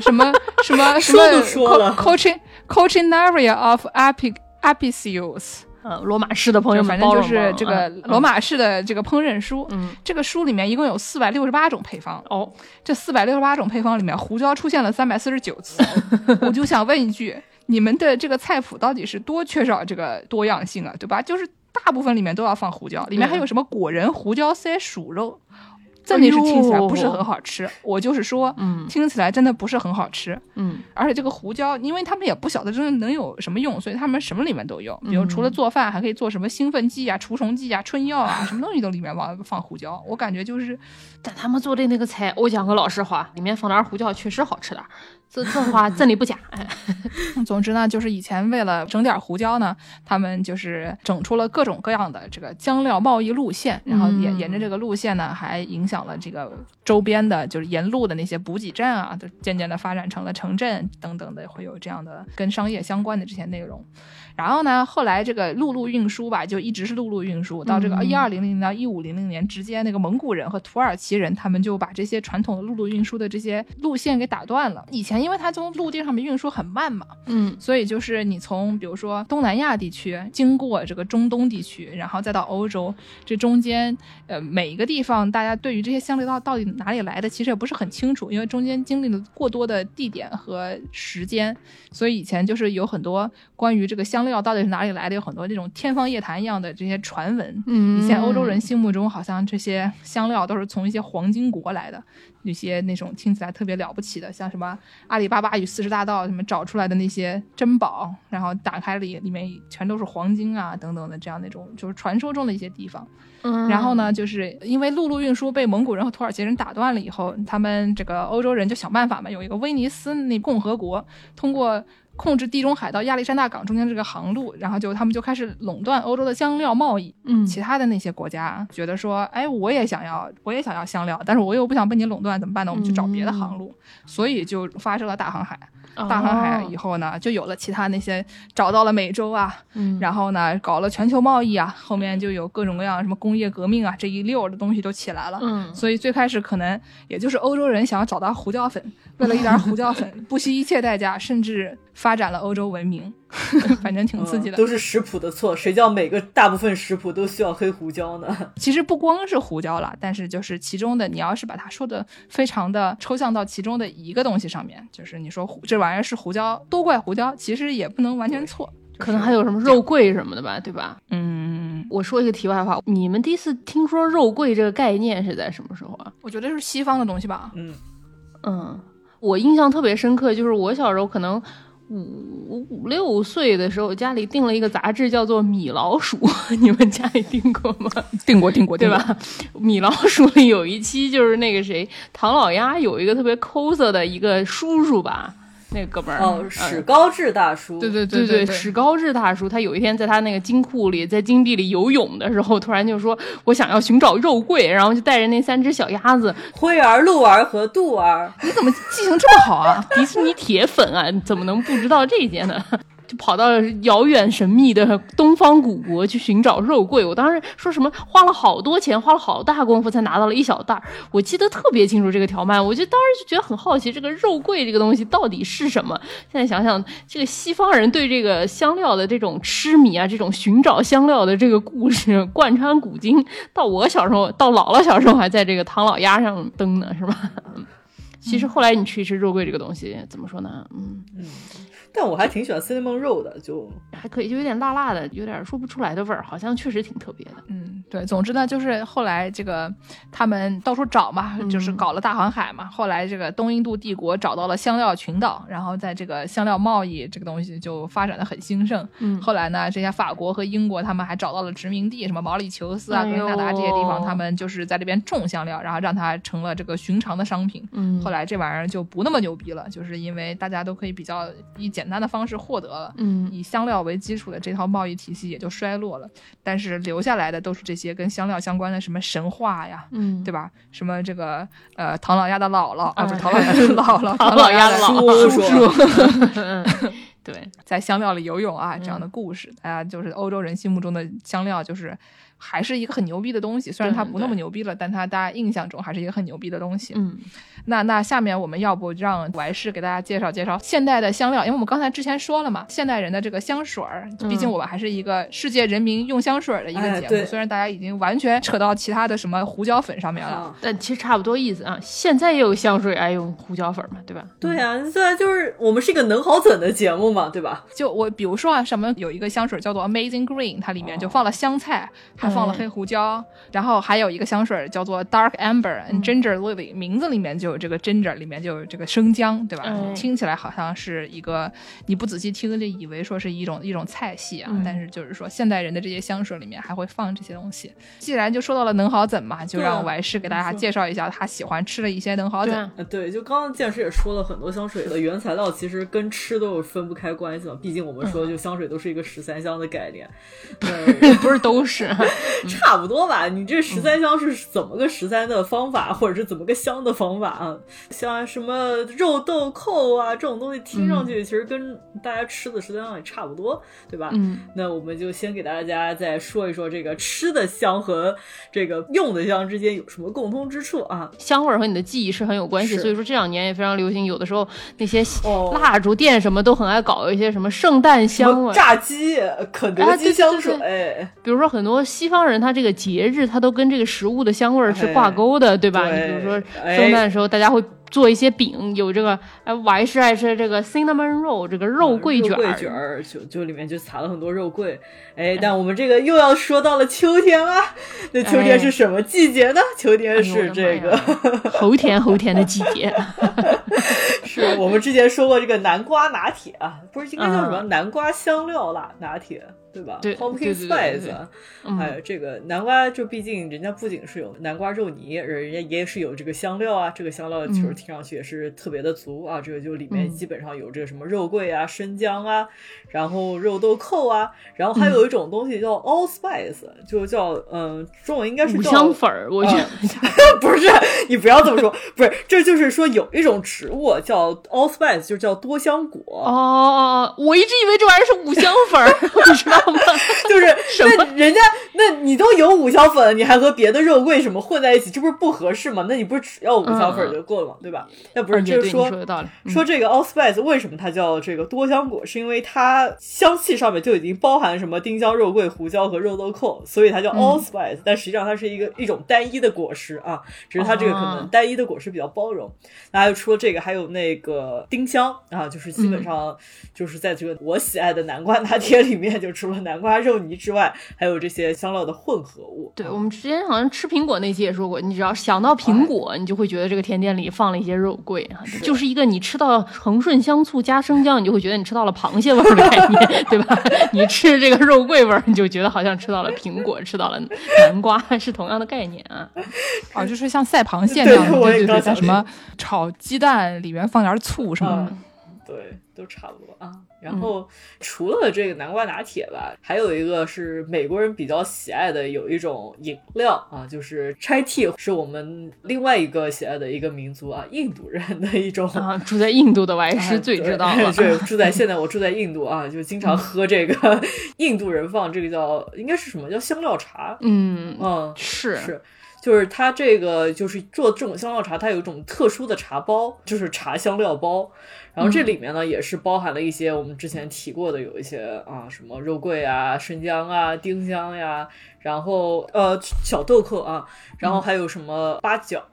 什么什么什么说都说了 coaching coachinaria of epic epicures，呃，罗马式的朋友们反正就是这个容罗马式的这个烹饪书。嗯，这个书里面一共有四百六十八种配方，哦，这四百六十八种配方里面，胡椒出现了三百四十九次。我就想问一句，你们的这个菜谱到底是多缺少这个多样性啊，对吧？就是大部分里面都要放胡椒，里面还有什么果仁胡椒塞鼠肉，真的是听起来不是很好吃。我就是说，嗯听起来真的不是很好吃。嗯而且这个胡椒，因为他们也不晓得真的能有什么用，所以他们什么里面都有。比如除了做饭，还可以做什么兴奋剂啊、除虫剂啊、春药啊，什么东西都里面往放胡椒。我感觉就是但他们做的那个菜，我讲个老实话，里面放点胡椒确实好吃点儿，这这话真理不假。哎，总之呢，就是以前为了整点胡椒呢，他们就是整出了各种各样的这个酱料贸易路线，然后沿嗯沿着这个路线呢，还影响了这个周边的，就是沿路的那些补给站啊，就渐渐的发展成了城镇等等的，会有这样的跟商业相关的这些内容。然后呢，后来这个陆路运输吧，就一直是陆路运输，到这个嗯。一二零零到一五零零年直接，那个蒙古人和土耳其人，他们就把这些传统的陆路运输的这些路线给打断了。以前因为它从陆地上面运输很慢嘛，嗯。所以就是你从比如说东南亚地区经过这个中东地区，然后再到欧洲，这中间呃每一个地方，大家对于这些香料到到底哪里来的，其实也不是很清楚，因为中间经历了过多的地点和时间，所以以前就是有很多关于这个香料到底是哪里来的，有很多这种天方夜谭一样的这些传闻。嗯以前欧洲人心目中好像这些香料都是从一些黄金国来的，有些那种听起来特别了不起的，像什么阿里巴巴与四十大盗什么找出来的那些珍宝，然后打开里里面全都是黄金啊等等的这样那种就是传说中的一些地方。嗯，然后呢，就是因为陆路运输被蒙古人和土耳其人打断了以后，他们这个欧洲人就想办法嘛，有一个威尼斯那共和国，通过控制地中海到亚历山大港中间这个航路，然后就他们就开始垄断欧洲的香料贸易。嗯其他的那些国家觉得说，哎，我也想要，我也想要香料，但是我又不想被你垄断，怎么办呢？我们去找别的航路，所以就发生了大航海。大航海以后呢，就有了其他那些找到了美洲啊，嗯然后呢，搞了全球贸易啊，后面就有各种各样什么工业革命啊，这一溜儿的东西都起来了。嗯所以最开始可能也就是欧洲人想要找到胡椒粉，为了一点胡椒粉，不惜一切代价，甚至发展了欧洲文明，反正挺刺激的。嗯都是食谱的错，谁叫每个大部分食谱都需要黑胡椒呢？其实不光是胡椒了，但是就是其中的，你要是把它说的非常的抽象到其中的一个东西上面，就是你说胡这玩意儿是胡椒，都怪胡椒，其实也不能完全错。可能还有什么肉桂什么的吧，对吧？嗯，我说一个题外话，你们第一次听说肉桂这个概念是在什么时候啊？我觉得是西方的东西吧。嗯，嗯，我印象特别深刻，就是我小时候可能五五六岁的时候，家里订了一个杂志，叫做《米老鼠》，你们家里订过吗？订过，订过，对？吧？米老鼠里有一期就是那个谁，唐老鸭有一个特别抠色的一个叔叔吧，那个哥们儿哦，嗯史高治大叔，对对对对史高治大叔，他有一天在他那个金库里，在金地里游泳的时候，突然就说：“我想要寻找肉桂。”然后就带着那三只小鸭子，灰儿、鹿儿和杜儿，你怎么记性这么好啊？迪士尼铁粉啊，你怎么能不知道这些呢？就跑到遥远神秘的东方古国去寻找肉桂。我当时说什么花了好多钱，花了好大功夫才拿到了一小袋儿，我记得特别清楚这个条漫。我就当时就觉得很好奇，这个肉桂这个东西到底是什么？现在想想，这个西方人对这个香料的这种痴迷啊，这种寻找香料的这个故事贯穿古今，到我小时候，到姥姥小时候还在这个唐老鸭上登呢，是吧？其实后来你吃一吃肉桂这个东西，怎么说呢？嗯，但我还挺喜欢 cinnamon roll 的，就还可以，就有点辣辣的，有点说不出来的味儿，好像确实挺特别的。嗯，对，总之呢，就是后来这个他们到处找嘛，就是搞了大航海嘛。后来这个东印度帝国找到了香料群岛，然后在这个香料贸易这个东西就发展的很兴盛。嗯后来呢，这些法国和英国他们还找到了殖民地，什么毛里求斯啊、哎呦格林纳达这些地方，他们就是在这边种香料，然后让它成了这个寻常的商品。嗯后来这玩意儿就不那么牛逼了，就是因为大家都可以比较以简单的方式获得了。嗯以香料为基础的这套贸易体系也就衰落了，但是留下来的都是这些跟香料相关的什么神话呀，嗯，对吧？什么这个呃唐老鸭的姥姥啊，不是哎唐老鸭的姥姥，唐老鸭的叔叔嗯 对，在香料里游泳啊这样的嗯故事，大家就是欧洲人心目中的香料就是。还是一个很牛逼的东西，虽然它不那么牛逼了，但它大家印象中还是一个很牛逼的东西。嗯那那下面我们要不让王师给大家介绍介绍现代的香料，因为我们刚才之前说了嘛，现代人的这个香水儿，毕竟我们还是一个世界人民用香水儿的一个节目，哎虽然大家已经完全扯到其他的什么胡椒粉上面了。啊，但其实差不多意思啊。现在也有香水爱用胡椒粉嘛，对吧？对啊，现在就是我们是一个能好整的节目嘛，对吧？就我比如说啊，什么有一个香水叫做 Amazing Green，它里面就放了香菜，还放了黑胡椒，然后还有一个香水叫做 Dark Amber and Ginger Lily，、名字里面就有这个 ginger，里面就有这个生姜，对吧？嗯听起来好像是一个你不仔细听就以为说是一种一种菜系啊，嗯但是就是说现代人的这些香水里面还会放这些东西。既然就说到了能好怎嘛，就让王师给大家介绍一下他喜欢吃的一些能好怎。对，就刚刚剑师也说了很多香水的原材料，其实跟吃都有分不开关系嘛。毕竟我们说，就香水都是一个十三香的概念，呃，不是都是，差不多吧。你这十三香是怎么个十三的方法，或者是怎么个香的方法啊？像什么肉豆蔻啊这种东西，听上去其实跟大家吃的十三香也差不多，对吧？嗯那我们就先给大家再说一说这个吃的香和这个用的香之间有什么共通之处啊？香味儿和你的记忆是很有关系，所以说这两年也非常流行，有的时候那些哦蜡烛店什么都很爱搞一些什么圣诞香味，炸鸡、肯德基香对对水，比如说很多西方人他这个节日他都跟这个食物的香味儿是挂钩的，对吧？你比如说哎圣诞的时候大家会做一些饼，有这个哎，我还是爱吃这个 cinnamon roll 这个肉桂卷啊肉儿，桂卷儿，就就里面就撒了很多肉桂。哎，但我们这个又要说到了秋天啦。那秋天是什么季节呢？秋天是这个，妈呀齁甜猴甜的季节。是我们之前说过这个南瓜拿铁啊，不是应该叫什么嗯南瓜香料辣拿铁，对吧？对 pumpkin spice 还有。这个南瓜就毕竟人家不仅是有南瓜肉泥，人家也是有这个香料啊，这个香料其实嗯听上去也是特别的足啊。这个就里面嗯基本上有这个什么肉桂啊、生姜啊，然后肉豆蔻啊，然后还有一种东西叫 allspice，就叫嗯，中文应该是五叫香粉儿，我觉得、不是，你不要这么说，不是，这就是说有一种植物叫 allspice，就叫多香果，哦我一直以为这玩意儿是五香粉儿，你知道吗？就是什么那人家那你都有五香粉，你还和别的肉桂什么混在一起，这不是不合适吗？那你不是只要五香粉就够了嘛，对吧？那不是，就是说说这个 allspice 为什么它叫这个多香果，是因为它香气上面就已经包含什么丁香、肉桂、胡椒和肉豆蔻，所以它叫 allspice、但实际上它是一个一种单一的果实啊，只是它这个可能哦单一的果实比较包容。那还有除了这个，还有那个丁香啊，就是基本上就是在这个我喜爱的南瓜拿铁里面，就除了南瓜肉泥之外，还有这些香料的混合物。对，我们之前好像吃苹果那期也说过，你只要想到苹果，你就会觉得这个甜点里放了一些肉桂啊，就是一个你吃到恒顺香醋加生姜，你就会觉得你吃到了螃蟹味儿的概念，对吧？你吃这个肉桂味儿，你就觉得好像吃到了苹果，吃到了南瓜，是同样的概念啊。哦，就是像赛螃蟹那样的，对对对像什么炒鸡蛋里面放点醋什么的。嗯，对，都差不多啊。然后除了这个南瓜拿铁吧，还有一个是美国人比较喜爱的，有一种饮料啊，就是 chai tea，是我们另外一个喜爱的一个民族啊，印度人的一种。啊，住在印度的我还是最知道了。对，住在现在我住在印度啊，就经常喝这个 印度人放这个叫应该是什么叫香料茶，嗯，嗯，是是，就是它这个就是做这种香料茶，它有一种特殊的茶包，就是茶香料包。然后这里面呢，也是包含了一些我们之前提过的，有一些啊什么肉桂啊、生姜啊、丁香呀，然后呃小豆蔻啊，然后还有什么八角，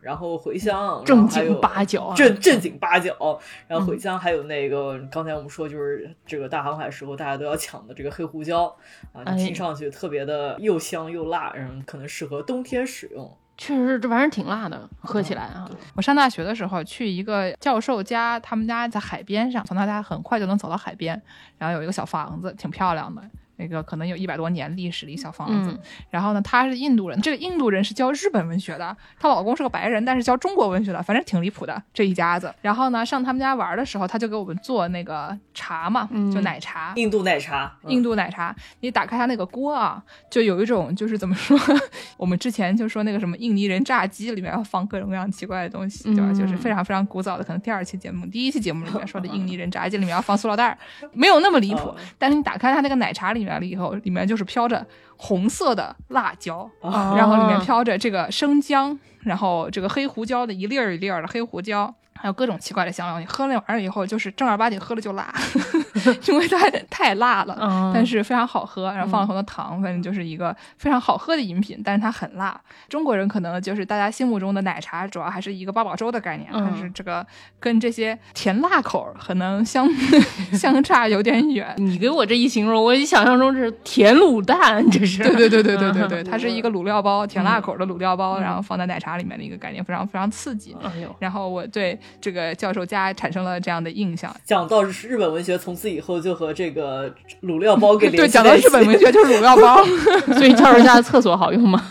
然后茴香，正经八角啊，正正经八角，然后茴香，还有那个刚才我们说就是这个大航海时候大家都要抢的这个黑胡椒啊，你听上去特别的又香又辣，嗯，可能适合冬天使用。确实这玩意儿挺辣的，喝起来啊。我上大学的时候去一个教授家，他们家在海边上，从他家很快就能走到海边，然后有一个小房子，挺漂亮的。那个可能有一百多年历史的一小房子，嗯然后呢，他是印度人，这个印度人是教日本文学的，她老公是个白人，但是教中国文学的，反正挺离谱的这一家子。然后呢，上他们家玩的时候，他就给我们做那个茶嘛，就奶茶，印度奶茶，嗯印度奶茶，你打开他那个锅啊，就有一种就是怎么说，我们之前就说那个什么印尼人炸鸡里面要放各种各样奇怪的东西，对吧？嗯就是非常非常古早的，可能第二期节目、第一期节目里面说的 印尼人炸鸡里面要放塑料袋儿，没有那么离谱哦。但是你打开他那个奶茶里面了以后，里面就是飘着红色的辣椒，哦然后里面飘着这个生姜，然后这个黑胡椒的一粒儿一粒儿的黑胡椒。还有各种奇怪的香料，你喝那玩意儿以后，就是正儿八经喝了就辣，因为它 太辣了。嗯，但是非常好喝，然后放了很多糖，反正就是一个非常好喝的饮品，但是它很辣。中国人可能就是大家心目中的奶茶，主要还是一个八宝粥的概念，嗯但是这个跟这些甜辣口儿可能相 相差有点远。你给我这一形容，我一想象中是甜卤蛋，这是。对对对对对对嗯对，它是一个卤料包，甜辣口儿的卤料包，然后放在奶茶里面的一个概念，非常非常刺激。哎呦，然后我对这个教授家产生了这样的印象。讲到日本文学，从此以后就和这个卤料包给 对，联系在一起讲到日本文学就是卤料包。所以教授家的厕所好用吗？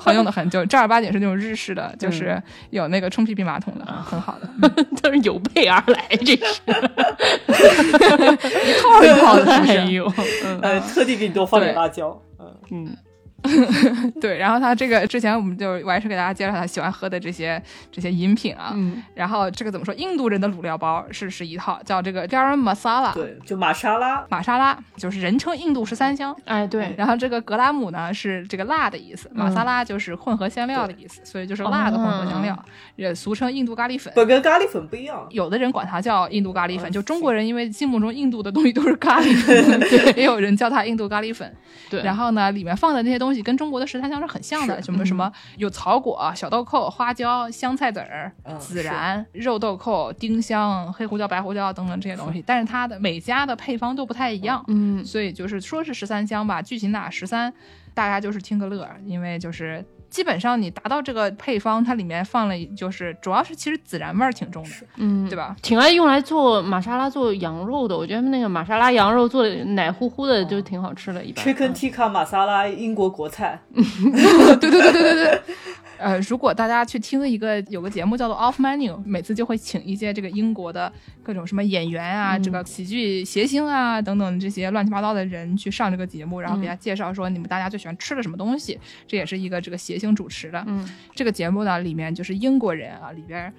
好用的很，就正儿八经是那种日式的，嗯就是有那个冲屁屁马桶的，很好的，都是有备而来，这是一套一套的？哎呦，嗯呃，特地给你多放点对辣椒。嗯，嗯 对，然后他这个之前我们就我还是给大家介绍他喜欢喝的这些这些饮品啊，嗯然后这个怎么说？印度人的卤料包是是一套，叫这个 garam masala，对，就玛莎拉，玛莎拉，就是人称印度十三香。哎对，然后这个格拉姆呢是这个辣的意思，玛莎拉就是混合香料的意思，所以就是辣的混合香料，也俗称印度咖喱粉。不跟咖喱粉不一样。有的人管它叫印度咖喱粉，就中国人因为心目中印度的东西都是咖喱粉，对，也有人叫它印度咖喱粉。对然后呢，里面放的那些东西跟中国的十三香是很像的，什么什么有草果、小豆蔻、花椒、香菜籽儿、嗯孜然、肉豆蔻、丁香、黑胡椒、白胡椒等等这些东西，但是它的每家的配方都不太一样，嗯所以就是说是十三香吧，具体哪十三，大家就是听个乐儿，因为就是。基本上你达到这个配方，它里面放了就是主要是其实孜然味儿挺重的，嗯对吧？挺爱用来做玛莎拉做羊肉的，我觉得那个玛莎拉羊肉做的奶乎乎的就挺好吃的，一般。Chicken tikka 玛莎拉，英国国菜。对对对对对对。呃，如果大家去听一个有个节目叫做 Off Menu，每次就会请一些这个英国的各种什么演员啊，这个喜剧谐星啊等等这些乱七八糟的人去上这个节目，然后给大家介绍说你们大家最喜欢吃的什么东西，这也是一个这个谐星主持的。嗯这个节目呢，里面就是英国人啊，里边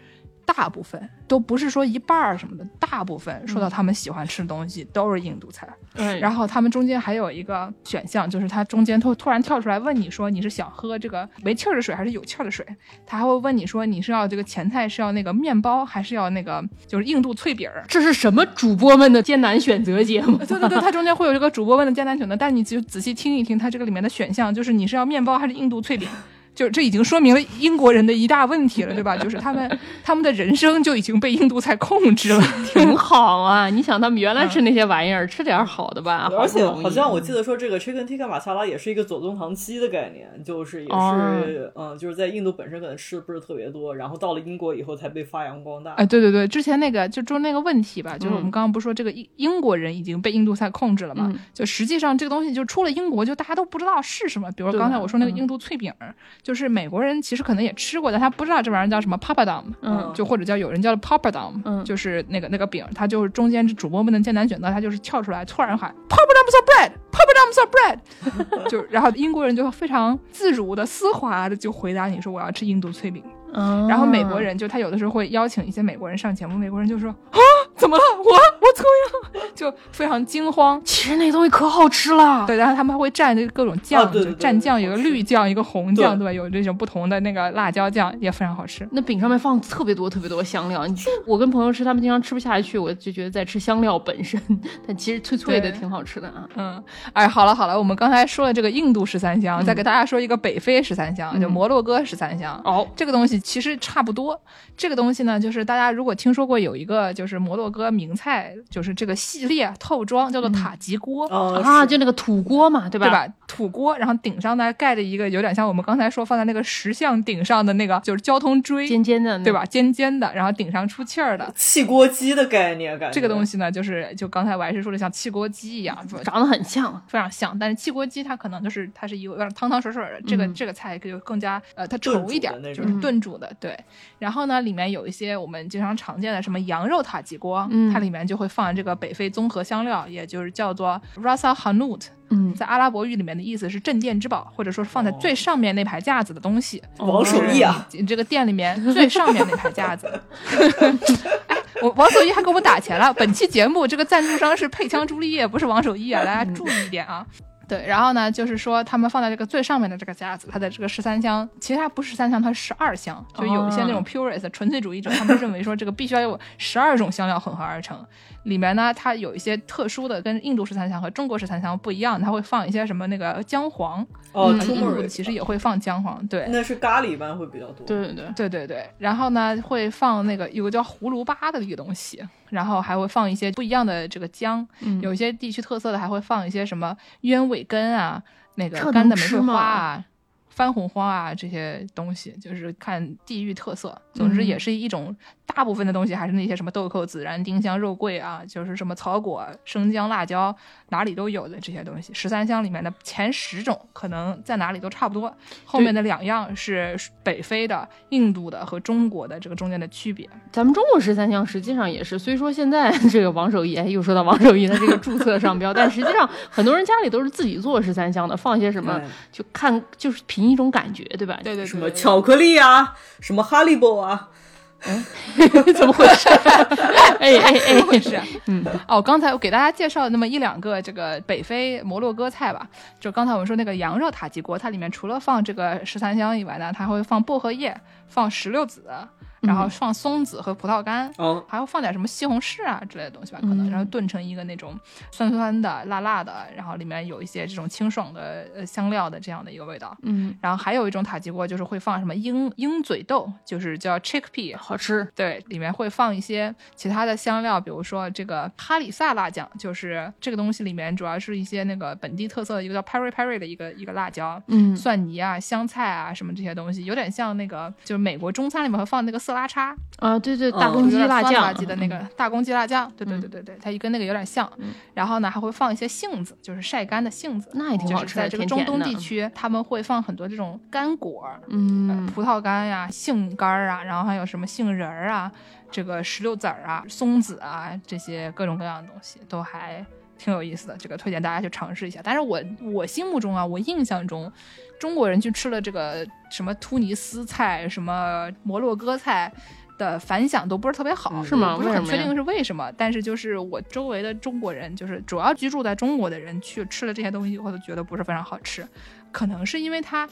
大部分都不是说一半儿什么的，大部分说到他们喜欢吃的东西都是印度菜。哎，然后他们中间还有一个选项，就是他中间突突然跳出来问你说你是想喝这个没气儿的水还是有气儿的水？他还会问你说你是要这个前菜是要那个面包还是要那个就是印度脆饼儿？这是什么主播们的艰难选择节目？对对对，它中间会有这个主播问的艰难选择，但你就仔细听一听，它这个里面的选项就是你是要面包还是印度脆饼？就这已经说明了英国人的一大问题了，对吧？就是他们他们的人生就已经被印度菜控制了。挺好啊！你想他们原来吃那些玩意儿，吃点好的吧。而且好像我记得说，这个 Chicken tikka 玛莎拉也是一个左宗棠鸡的概念，就是也是、哦嗯，就是在印度本身可能吃的不是特别多，然后到了英国以后才被发扬光大。哎，对对对，之前那个就就那个问题吧，就是我们嗯刚刚不是说这个英英国人已经被印度菜控制了嘛？嗯就实际上这个东西就出了英国，就大家都不知道是什么。比如对刚才我说那个嗯印度脆饼儿，就是美国人其实可能也吃过，但他不知道这玩意儿叫什么 papadum，嗯就或者叫有人叫 papadum，嗯就是那个那个饼，它就是中间主播们的艰难选择，他就是跳出来突然喊 papadum s bread，papadum s bread，就然后英国人就非常自如的丝滑的就回答你说我要吃印度脆饼。嗯然后美国人就他有的时候会邀请一些美国人上节目，美国人就说啊，怎么了？我我怎么样？就非常惊慌。其实那东西可好吃了。对，然后他们还会蘸这各种酱，就啊对对对蘸酱，有个绿酱，一个红酱，对对吧？有这种不同的那个辣椒酱，也非常好吃。那饼上面放特别多特别多香料，你我跟朋友吃，他们经常吃不下去，我就觉得在吃香料本身，但其实脆脆的对挺好吃的啊。嗯，哎，好了好了，我们刚才说了这个印度十三香，嗯再给大家说一个北非十三香，就嗯摩洛哥十三香。哦，这个东西其实差不多。这个东西呢，就是大家如果听说过有一个就是摩洛哥名菜，就是这个系列套装叫做塔吉锅。哦啊，就那个土锅嘛，对吧？对吧？土锅，然后顶上呢盖着一个有点像我们刚才说放在那个石像顶上的那个，就是交通锥，尖尖的，对？吧？尖尖的，然后顶上出气儿的。汽锅鸡的概念，感觉这个东西呢，就是就刚才我还是说的像汽锅鸡一样，长得很像，非常像，但是汽锅鸡它可能就是它是一个有点汤汤水水的，这个、嗯这个菜就更加呃它稠一点的那，就是炖煮的，对。然后呢，里面有一些我们经常常见的什么羊肉塔吉锅，嗯它里面就会放这个北非综合香料，也就是叫做 rasa hanout，嗯，在阿拉伯语里面的意思是镇店之宝，或者说是放在最上面那排架子的东西。王守义啊，这个店里面最上面那排架子。哎，我王守义还给我们打钱了。本期节目这个赞助商是配枪朱丽叶，不是王守义啊，大家注意一点啊。对，然后呢，就是说他们放在这个最上面的这个架子，它的这个十三香，其实它不是十三香，它是十二香。就有一些那种 purist 纯粹主义者，他们认为说这个必须要有十二种香料混合而成。里面呢，它有一些特殊的，跟印度十三香和中国十三香不一样，它会放一些什么那个姜黄。哦嗯印度其实也会放姜黄，对。那是咖喱一般会比较多。对对对，对对对，然后呢会放那个有个叫葫芦巴的一个东西，然后还会放一些不一样的这个姜，嗯有一些地区特色的还会放一些什么鸢尾根啊，那个干的玫瑰花啊。番红花啊，这些东西就是看地域特色。总之，嗯也是一种大部分的东西还是那些什么豆蔻、孜然、丁香、肉桂啊，就是什么草果、生姜、辣椒，哪里都有的这些东西。十三香里面的前十种可能在哪里都差不多，后面的两样是北非的、印度的和中国的这个中间的区别。咱们中国十三香实际上也是，虽说现在这个王守义，哎，又说到王守义的这个注册商标，但实际上很多人家里都是自己做十三香的，放些什么，哎就看就是凭一种感觉，对吧？对对对，什么巧克力啊，什么哈利波啊，怎么回事？哎 哎哎，回事？嗯，哦，刚才我给大家介绍那么一两个这个北非摩洛哥菜吧，就刚才我们说那个羊肉塔吉锅，它里面除了放这个十三香以外呢，它会放薄荷叶、放石榴籽，然后放松子和葡萄干。哦，还要放点什么西红柿啊之类的东西吧，可能，嗯。然后炖成一个那种酸酸的、辣辣的，然后里面有一些这种清爽的呃香料的这样的一个味道。嗯，然后还有一种塔吉锅，就是会放什么鹰鹰嘴豆，就是叫 chickpea，好吃，对，里面会放一些其他的香料，比如说这个哈里萨辣酱，就是这个东西里面主要是一些那个本地特色的一个叫 peri peri 的一个一个辣椒，嗯，蒜泥啊、香菜啊什么这些东西，有点像那个就是美国中餐里面会放那个色拉叉，啊，对对，哦大公鸡辣酱了唧的那个大公鸡辣酱，对对嗯对对对，它跟那个有点像。嗯然后呢，还会放一些杏子，就是晒干的杏子。那也挺好吃的，在这个中东地区，他们会放很多这种干果，嗯呃，葡萄干呀、杏干儿啊，然后还有什么杏仁儿啊、这个石榴籽儿啊、松子啊，这些各种各样的东西都还挺有意思的。这个推荐大家去尝试一下。但是我我心目中啊，我印象中，中国人去吃了这个什么突尼斯菜、什么摩洛哥菜。的反响都不是特别好，嗯是吗不是很确定是为什么，但是就是我周围的中国人，就是主要居住在中国的人去吃了这些东西以后，都觉得不是非常好吃，可能是因为它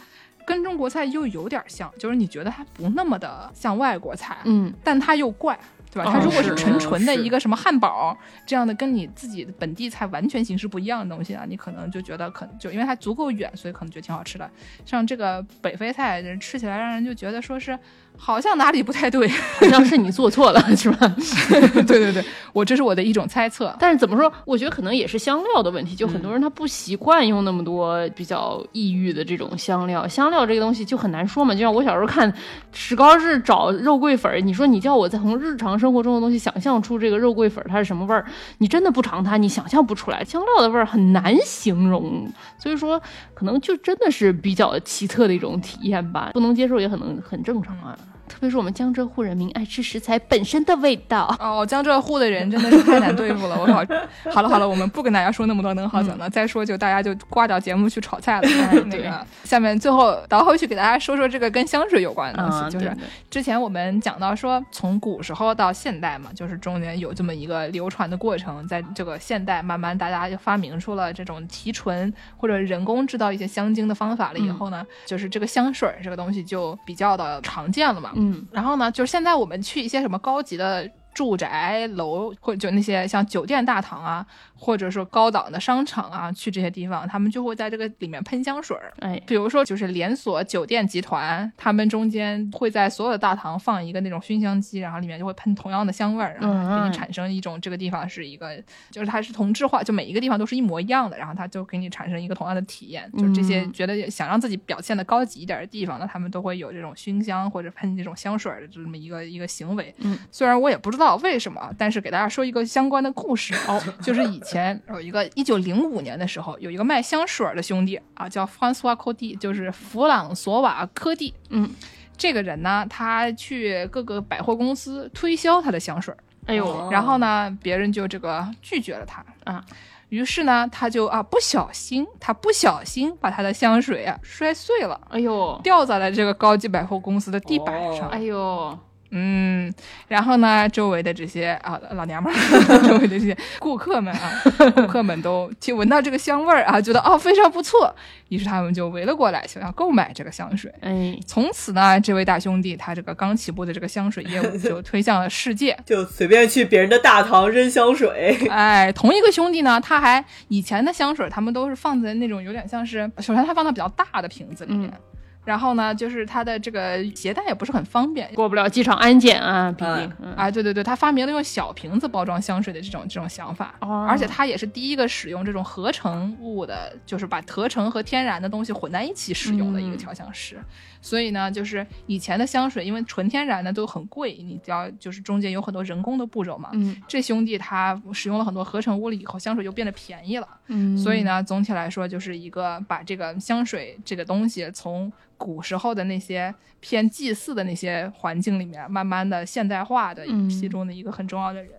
跟中国菜又有点像，就是你觉得它不那么的像外国菜，嗯，但它又怪，对吧？哦它如果是是纯纯的一个什么汉堡这样的，跟你自己的本地菜完全形式不一样的东西啊，你可能就觉得可能就因为它足够远，所以可能觉得挺好吃的。像这个北非菜，吃起来让人就觉得说是好像哪里不太对。好像是你做错了，是吧？对对对，我这是我的一种猜测。但是怎么说？我觉得可能也是香料的问题，就很多人他不习惯用那么多比较异域的这种香料。香料这个东西就很难说嘛，就像我小时候看史高是找肉桂粉儿，你说你叫我在从日常生活中的东西想象出这个肉桂粉儿它是什么味儿，你真的不尝它，你想象不出来。香料的味儿很难形容，所以说可能就真的是比较奇特的一种体验吧，不能接受也很能很正常啊。特别是我们江浙沪人民爱吃食材本身的味道。哦，江浙沪的人真的是太难对付了，我靠！好了好了，我们不跟大家说那么多能好讲的，再说就大家就挂掉节目去炒菜了。那个，下面最后倒回去给大家说说这个跟香水有关的东西，就是之前我们讲到说，从古时候到现代嘛，就是中间有这么一个流传的过程，在这个现代慢慢大家就发明出了这种提纯或者人工制造一些香精的方法了以后呢，就是这个香水儿这个东西就比较的常见了嘛。嗯然后呢，就是现在我们去一些什么高级的住宅楼，或者就那些像酒店大堂啊，或者说高档的商场啊，去这些地方，他们就会在这个里面喷香水儿。哎，比如说，就是连锁酒店集团，他们中间会在所有的大堂放一个那种熏香机，然后里面就会喷同样的香味儿，然后给你嗯产生一种这个地方是一个，就是它是同质化，就每一个地方都是一模一样的，然后它就给你产生一个同样的体验。就是这些嗯觉得想让自己表现的高级一点的地方呢，他们都会有这种熏香或者喷这种香水儿的这么一个一个行为。嗯，虽然我也不知道为什么，但是给大家说一个相关的故事哦，就是以前有一个一九零五年的时候，有一个卖香水的兄弟啊，叫 François Coty，就是弗朗索瓦科蒂。嗯，这个人呢，他去各个百货公司推销他的香水，哎呦，哦然后呢，别人就这个拒绝了他啊。于是呢，他就啊不小心，他不小心把他的香水啊摔碎了，哎呦，掉在了这个高级百货公司的地板上。哦哎呦，嗯，然后呢，周围的这些啊老娘们儿，周围的这些顾客们啊，顾客们都听闻到这个香味儿啊，觉得哦非常不错，于是他们就围了过来，想要购买这个香水。哎，从此呢，这位大兄弟他这个刚起步的这个香水业务 就推向了世界。就随便去别人的大堂扔香水，哎，同一个兄弟呢，他还以前的香水他们都是放在那种有点像是，首先他放到比较大的瓶子里面。嗯然后呢，就是它的这个携带也不是很方便，过不了机场安检啊，毕竟啊，对对对，他发明了用小瓶子包装香水的这种这种想法，哦。而且他也是第一个使用这种合成物的，就是把合成和天然的东西混在一起使用的一个嗯。调香师。所以呢，就是以前的香水，因为纯天然的都很贵，你只要就是中间有很多人工的步骤嘛。嗯。这兄弟他使用了很多合成物了以后，香水就变得便宜了。嗯，所以呢，总体来说就是一个把这个香水这个东西从古时候的那些偏祭祀的那些环境里面，慢慢的现代化的嗯其中的一个很重要的人。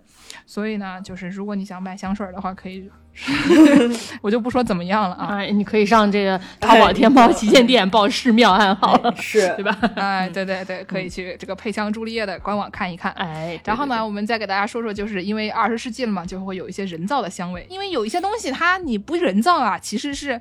所以呢，就是如果你想买香水的话，可以，我就不说怎么样了啊。哎，你可以上这个淘宝、天猫旗舰店报寺庙暗号了，是对吧？哎，对对对，可以去这个佩香朱丽叶的官网看一看。哎，对然后呢，？我们再给大家说说，就是因为二十世纪了嘛，就会有一些人造的香味。因为有一些东西它你不人造啊，其实是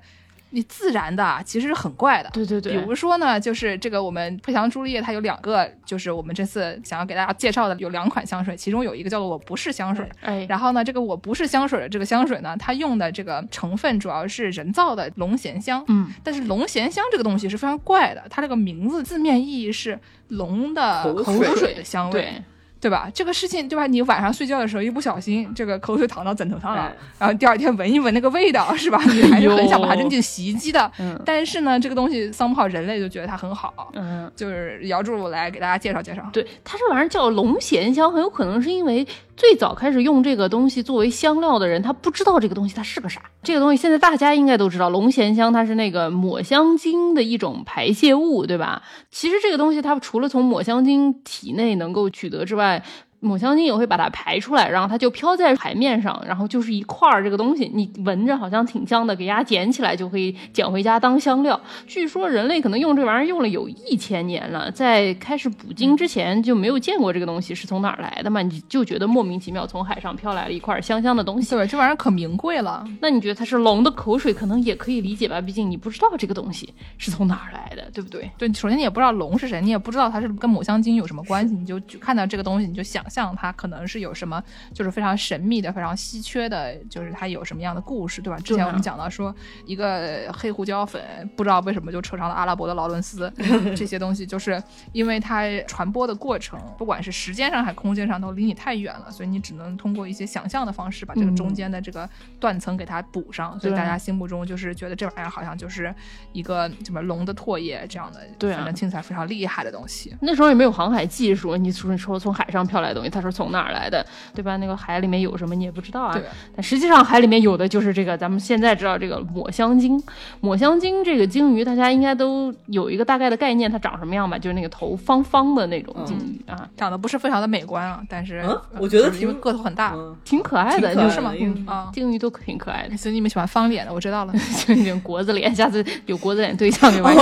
你自然的啊，其实是很怪的。对对对对，比如说呢，就是这个我们配香朱丽叶，它有两个，就是我们这次想要给大家介绍的有两款香水，其中有一个叫做我不是香水。哎，然后呢，这个我不是香水的这个香水呢，它用的这个成分主要是人造的龙涎香。嗯，但是龙涎香这个东西是非常怪的，它这个名字字面意义是龙的口口水水的香味。对，吧？这个事情对吧？你晚上睡觉的时候一不小心，这个口水淌到枕头上了，哎然后第二天闻一闻那个味道，是吧？你还是很想把它扔进洗衣机的。嗯但是呢，这个东西 somehow 人类就觉得它很好，嗯。就是姚柱来给大家介绍介绍。对，它这玩意儿叫龙涎香，很有可能是因为最早开始用这个东西作为香料的人，他不知道这个东西它是个啥。这个东西现在大家应该都知道，龙涎香它是那个抹香鲸的一种排泄物，对吧？其实这个东西它除了从抹香鲸体内能够取得之外，抹香鲸也会把它排出来，然后它就飘在海面上，然后就是一块儿这个东西，你闻着好像挺香的，给大家捡起来就可以捡回家当香料。据说人类可能用这玩意儿用了有一千年了，在开始捕鲸之前就没有见过这个东西是从哪儿来的嘛，你就觉得莫名其妙从海上飘来了一块香香的东西。对，这玩意儿可名贵了。那你觉得它是龙的口水，可能也可以理解吧？毕竟你不知道这个东西是从哪儿来的，对不对？对，首先你也不知道龙是谁，你也不知道它是跟抹香鲸有什么关系，你就就看到这个东西，你就想象它可能是有什么，就是非常神秘的、非常稀缺的，就是它有什么样的故事，对吧？之前我们讲到说，一个黑胡椒粉不知道为什么就扯上了阿拉伯的劳伦斯，这些东西就是因为它传播的过程，不管是时间上还是空间上都离你太远了，所以你只能通过一些想象的方式把这个中间的这个断层给它补上，所以大家心目中就是觉得这玩意儿好像就是一个什么龙的唾液这样的，对啊反正听起来非常厉害的东西。那时候也没有航海技术，你从你说从海上飘来的东西，它是从哪儿来的，对吧？那个海里面有什么你也不知道啊。但实际上海里面有的就是这个，咱们现在知道这个抹香鲸。抹香鲸这个鲸鱼，大家应该都有一个大概的概念，它长什么样吧？就是那个头方方的那种鲸鱼啊，长得不是非常的美观啊，但是、嗯呃我觉得就是因为挺个头很大。嗯，挺可爱的，就是嘛，的因为嗯啊鲸鱼都挺可爱的。所以你们喜欢方脸的，我知道了。就那种国字脸，下次有国字脸对象就玩你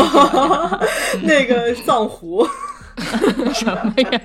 那个藏狐，什么呀？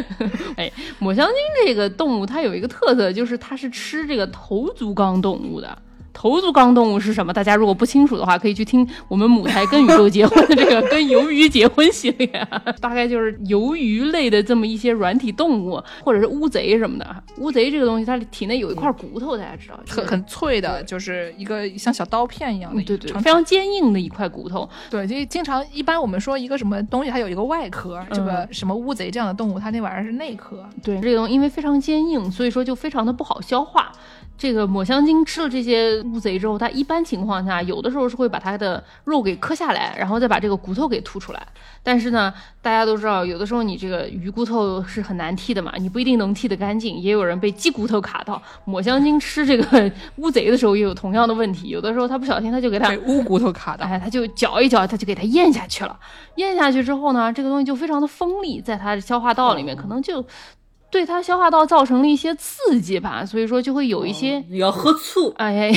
哎，抹香鲸这个动物它有一个特色，就是它是吃这个头足纲动物的。头足纲动物是什么？大家如果不清楚的话，可以去听我们母台跟宇宙结婚的这个跟鱿鱼结婚系列，大概就是鱿鱼类的这么一些软体动物，或者是乌贼什么的。乌贼这个东西，它体内有一块骨头，大家知道，很很脆的，就是一个像小刀片一样的，嗯对对，非常坚硬的一块骨头。对，就经常一般我们说一个什么东西，它有一个外壳，这个嗯什么乌贼这样的动物，它那玩意儿是内壳。对，这个东西因为非常坚硬，所以说就非常的不好消化。这个抹香鲸吃了这些乌贼之后，它一般情况下有的时候是会把它的肉给磕下来，然后再把这个骨头给吐出来。但是呢，大家都知道，有的时候你这个鱼骨头是很难剔的嘛，你不一定能剔得干净，也有人被鸡骨头卡到。抹香鲸吃这个乌贼的时候也有同样的问题，有的时候它不小心它就给它被 乌骨头卡到，哎，它就嚼一嚼，它就给它咽下去了。咽下去之后呢，这个东西就非常的锋利，在它的消化道里面，可能就对它消化道造成了一些刺激吧，所以说就会有一些。你要喝醋，哎，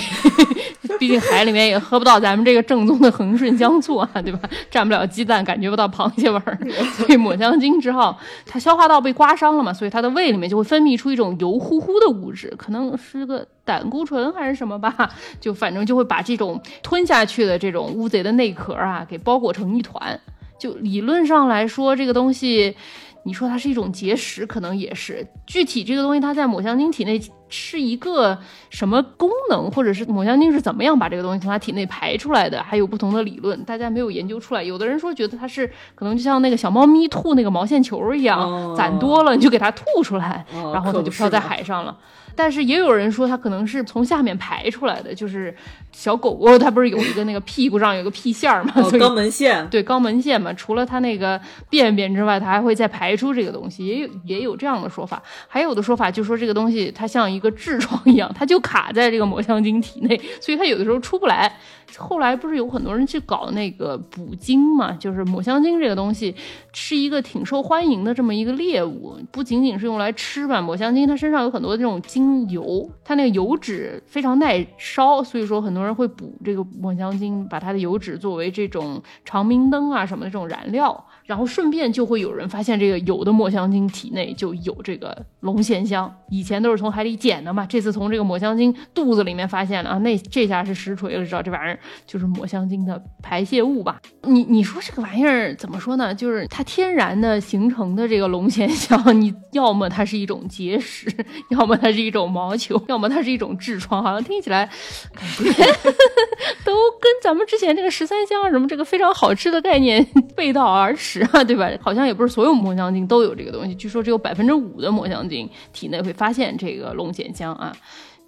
毕竟海里面也喝不到咱们这个正宗的恒顺香醋啊，对吧？蘸不了鸡蛋，感觉不到螃蟹味儿，所以抹香鲸之后，它消化道被刮伤了嘛，所以它的胃里面就会分泌出一种油乎乎的物质，可能是个胆固醇还是什么吧，就反正就会把这种吞下去的这种乌贼的内壳啊给包裹成一团。就理论上来说，这个东西，你说它是一种结石，可能也是。具体这个东西它在抹香鲸体内是一个什么功能，或者是抹香鲸是怎么样把这个东西从它体内排出来的，还有不同的理论，大家没有研究出来。有的人说觉得它是可能就像那个小猫咪吐那个毛线球一样，哦攒多了你就给它吐出来，哦然后它就漂在海上了。但是也有人说它可能是从下面排出来的，就是小狗狗它不是有一个那个屁股上有个屁线儿嘛，哦肛门腺，对肛门腺嘛，除了它那个便便之外，它还会再排出这个东西，也有也有这样的说法。还有的说法就说这个东西它像一个痔疮一样，它就卡在这个抹香鲸体内，所以它有的时候出不来。后来不是有很多人去搞那个捕鲸嘛，就是抹香鲸这个东西是一个挺受欢迎的这么一个猎物，不仅仅是用来吃吧，抹香鲸它身上有很多这种精油，它那个油脂非常耐烧，所以说很多人会捕这个抹香鲸，把它的油脂作为这种长明灯啊什么的这种燃料，然后顺便就会有人发现这个有的抹香鲸体内就有这个龙涎香，以前都是从海里捡的嘛，这次从这个抹香鲸肚子里面发现了啊，那这下是实锤了，知道这玩意儿就是抹香鲸的排泄物吧？你你说这个玩意儿怎么说呢？就是它天然的形成的这个龙涎香，你要么它是一种结石，要么它是一种毛球，要么它是一种痔疮，好像听起来感觉 都跟咱们之前这个十三香什么这个非常好吃的概念 背道而驰啊，对吧？好像也不是所有抹香鲸都有这个东西，据说只有百分之五的抹香鲸体内会发现这个龙涎香啊。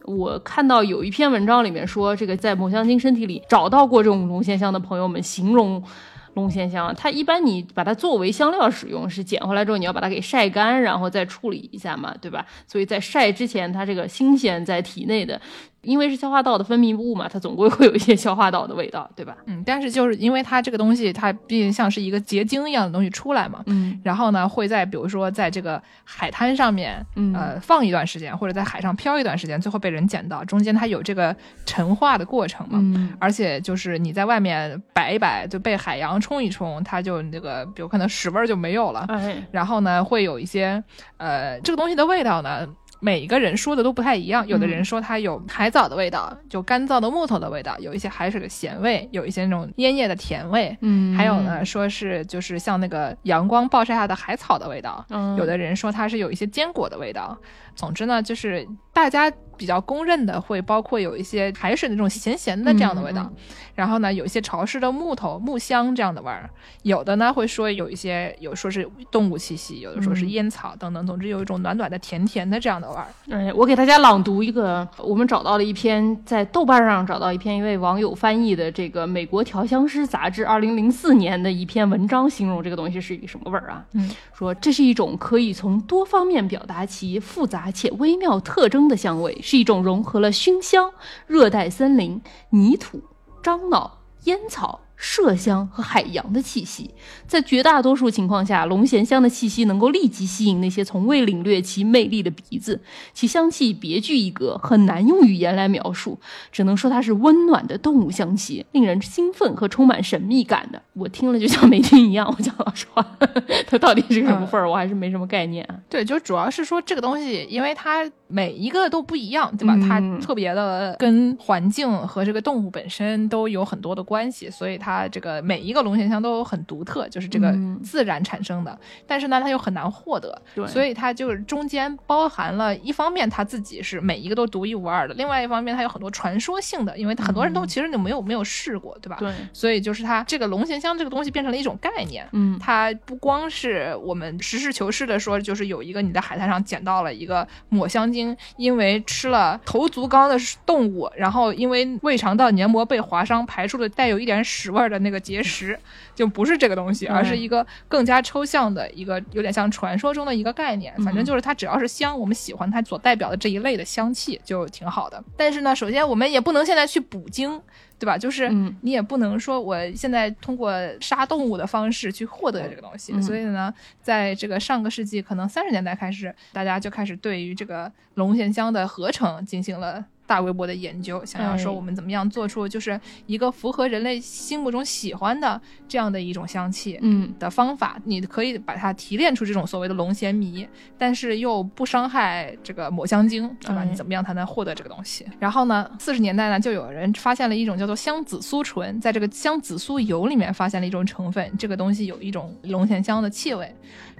我看到有一篇文章里面说，这个在抹香鲸身体里找到过这种龙涎香的朋友们形容。龙涎香，它一般你把它作为香料使用，是捡回来之后你要把它给晒干，然后再处理一下嘛，对吧？所以在晒之前，它这个新鲜在体内的，因为是消化道的分泌物嘛，它总归会有一些消化道的味道，对吧？嗯，但是就是因为它这个东西，它毕竟像是一个结晶一样的东西出来嘛，嗯然后呢，会在比如说在这个海滩上面，嗯呃，放一段时间，或者在海上漂一段时间，最后被人捡到，中间它有这个陈化的过程嘛。嗯而且就是你在外面摆一摆，就被海洋冲一冲，它就那个，比如可能屎味儿就没有了。哎，然后呢，会有一些呃，这个东西的味道呢，每一个人说的都不太一样。有的人说它有海藻的味道，就干燥的木头的味道，有一些海水的咸味，有一些那种烟叶的甜味。嗯还有呢，，说是就是像那个阳光暴晒下的海草的味道，嗯有的人说它是有一些坚果的味道。总之呢，就是大家比较公认的会包括有一些海水的那种咸咸的这样的味道，嗯然后呢有一些潮湿的木头木香这样的味儿，有的呢会说有一些有说是动物气息，有的说是嗯烟草等等，总之有一种暖暖的甜甜的这样的味儿。哎，我给大家朗读一个，我们找到了一篇在豆瓣上找到一篇一位网友翻译的这个美国调香师杂志二零零四年的一篇文章，形容这个东西是一个什么味儿啊？嗯，说这是一种可以从多方面表达其复杂且微妙特征的香味，是一种融合了熏香、热带森林、泥土、樟脑、烟草。麝香和海洋的气息，在绝大多数情况下，龙涎香的气息能够立即吸引那些从未领略其魅力的鼻子，其香气别具一格，很难用语言来描述，只能说它是温暖的动物香气，令人兴奋和充满神秘感的。我听了就像没听一样，我讲老实话，它到底是个什么味儿，我还是没什么概念。对，就主要是说这个东西，因为它每一个都不一样，对吧？它嗯特别的跟环境和这个动物本身都有很多的关系，所以它这个每一个龙涎香都很独特，就是这个嗯自然产生的。但是呢，它又很难获得，对所以它就是中间包含了一方面它自己是每一个都独一无二的，另外一方面它有很多传说性的，因为很多人都其实就没有没有试过，对吧？对，所以就是它这个龙涎香这个东西变成了一种概念。嗯，它不光是我们实事求是的说，就是有一个你在海滩上捡到了一个抹香鲸，因为吃了头足纲的动物，然后因为胃肠道黏膜被划伤，排出了带有一点屎味儿的那个结石，就不是这个东西，而是一个更加抽象的一个，有点像传说中的一个概念。反正就是它只要是香，我们喜欢它所代表的这一类的香气就挺好的。但是呢，首先我们也不能现在去捕鲸。对吧？就是嗯你也不能说我现在通过杀动物的方式去获得这个东西，嗯所以呢，在这个上个世纪可能三十年代开始，大家就开始对于这个龙涎香的合成进行了。大规模的研究，想要说哎我们怎么样做出就是一个符合人类心目中喜欢的这样的一种香气，嗯的方法，你可以把它提炼出这种所谓的龙涎醚，但是又不伤害这个抹香鲸，对吧？哎你怎么样才能获得这个东西？然后呢，四十年代呢，就有人发现了一种叫做香紫苏醇，在这个香紫苏油里面发现了一种成分，这个东西有一种龙涎香的气味。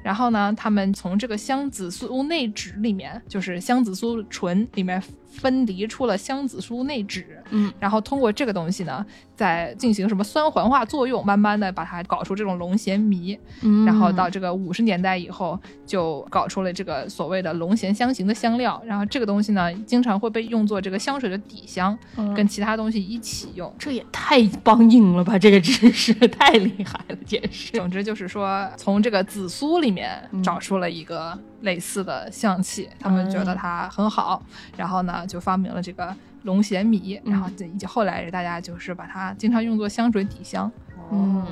然后呢，他们从这个香紫苏内酯里面，就是香紫苏醇里面分离出了香紫苏内酯，嗯，然后通过这个东西呢，再进行什么酸环化作用，慢慢的把它搞出这种龙涎醚，嗯，然后到这个五十年代以后，就搞出了这个所谓的龙涎香型的香料，然后这个东西呢，经常会被用作这个香水的底香，嗯。跟其他东西一起用。这也太梆硬了吧！这个知识太厉害了，简直。总之就是说，从这个紫苏里面嗯。找出了一个类似的香气，他们觉得它很好，然后呢就发明了这个龙涎米，然后这以及后来大家就是把它经常用作香水底香。嗯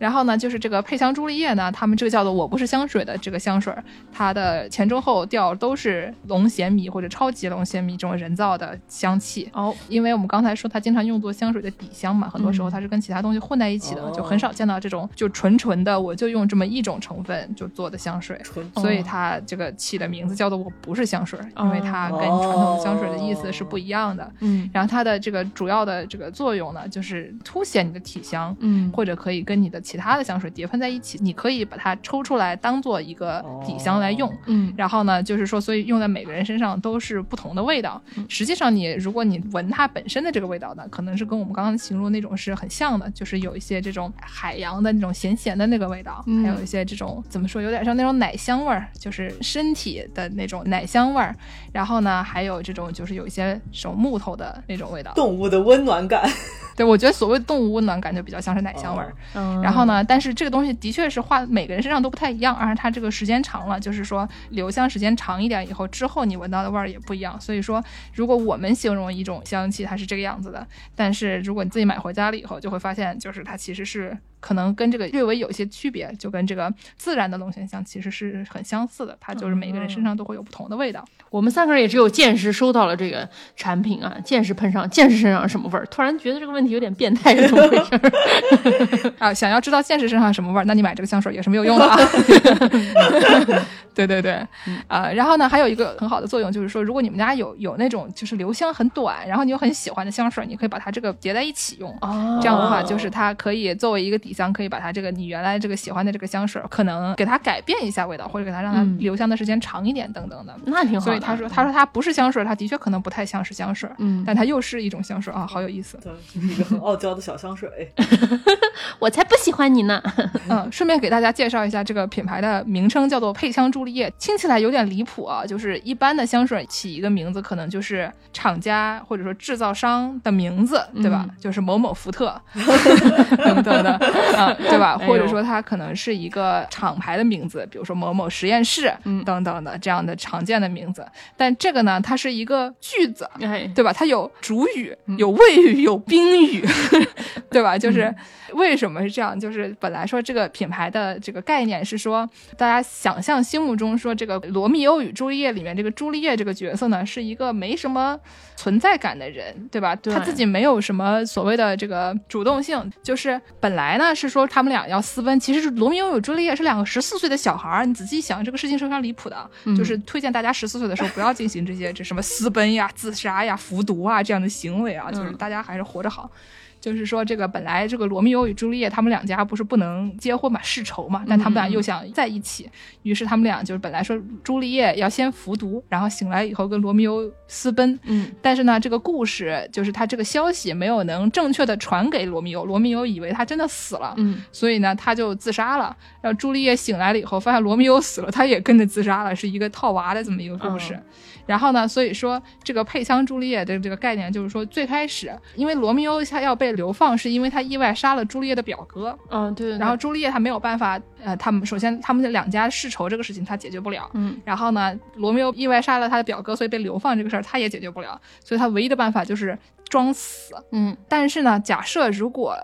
然后呢，就是这个配香朱丽叶呢，他们这个叫做“我不是香水”的这个香水，它的前中后调都是龙涎米或者超级龙涎米这种人造的香气。哦，因为我们刚才说它经常用作香水的底香嘛，很多时候它是跟其他东西混在一起的，哦就很少见到这种就纯纯的，我就用这么一种成分就做的香水。所以它这个起的名字叫做“我不是香水”，因为它跟哦传统的香水的意思是不一样的。嗯然后它的这个主要的这个作用呢，就是凸显你的体香，嗯或者可以跟你的其他的香水叠喷在一起，你可以把它抽出来当做一个底香来用。嗯然后呢，就是说，所以用在每个人身上都是不同的味道。嗯实际上你，如果你闻它本身的这个味道呢，可能是跟我们刚刚形容那种是很像的，就是有一些这种海洋的那种咸咸的那个味道，嗯还有一些这种怎么说，有点像那种奶香味儿，就是身体的那种奶香味儿。然后呢，还有这种就是有一些这种木头的那种味道。动物的温暖感，对，我觉得所谓动物温暖感就比较像是奶香味儿。嗯，然后呢，但是这个东西的确是画每个人身上都不太一样，而且它这个时间长了，就是说留香时间长一点以后，之后你闻到的味儿也不一样。所以说，如果我们形容一种香气它是这个样子的，但是如果你自己买回家了以后，就会发现就是它其实是可能跟这个略微有一些区别，就跟这个自然的龙涎香其实是很相似的，它就是每个人身上都会有不同的味道。我们三个人也只有见识收到了这个产品啊，见识喷上，见识身上什么味儿？突然觉得这个问题有点变态，是怎么回事儿？啊，想要知道见识身上什么味儿，那你买这个香水也是没有用的啊。对对对，呃，然后呢，还有一个很好的作用就是说，如果你们家有有那种就是留香很短，然后你又很喜欢的香水，你可以把它这个叠在一起用。哦这样的话，就是它可以作为一个底香，可以把它这个你原来这个喜欢的这个香水，可能给它改变一下味道，或者给它让它嗯留香的时间长一点，等等的。那挺好。所以他说，他说它不是香水，它的确可能不太像是香水，嗯但它又是一种香水啊，好有意思。对，一个很傲娇的小香水。我才不喜欢你呢。嗯，顺便给大家介绍一下这个品牌的名称，叫做配香朱丽叶，听起来有点离谱啊。就是一般的香水起一个名字，可能就是厂家或者说制造商的名字，对吧？就是某某福特 等等的，啊，对吧？哎或者说它可能是一个厂牌的名字，比如说某某实验室，嗯等等的这样的常见的名字。但这个呢，它是一个句子，哎，对吧？它有主语，有谓语，有宾语，对吧？就是为什么是这样？就是本来说这个品牌的这个概念是说，大家想象心目中说这个《罗密欧与朱丽叶》里面这个朱丽叶这个角色呢，是一个没什么存在感的人，对吧？对他自己没有什么所谓的这个主动性，就是本来呢是说他们俩要私奔，其实是罗密欧与朱丽叶是两个十四岁的小孩儿，你仔细想，这个事情是非常离谱的。就是推荐大家十四岁的时候不要进行这些这什么私奔呀、自杀呀、服毒啊这样的行为啊，就是大家还是活着好。就是说，这个本来这个罗密欧与朱丽叶他们两家不是不能结婚嘛，世仇嘛，但他们俩又想在一起，于是他们俩就是本来说朱丽叶要先服毒，然后醒来以后跟罗密欧私奔，嗯，但是呢，这个故事就是他这个消息没有能正确的传给罗密欧，罗密欧以为他真的死了，嗯，所以呢，他就自杀了。然后朱丽叶醒来了以后，发现罗密欧死了，他也跟着自杀了，是一个套娃的这么一个故事。嗯然后呢，所以说这个配枪朱丽叶的这个概念，就是说最开始，因为罗密欧他要被流放，是因为他意外杀了朱丽叶的表哥，嗯，对对对。然后朱丽叶她没有办法，呃，他们首先他们的两家世仇这个事情他解决不了，嗯，然后呢，罗密欧意外杀了他的表哥，所以被流放这个事儿他也解决不了，所以他唯一的办法就是装死。嗯。但是呢，假设如果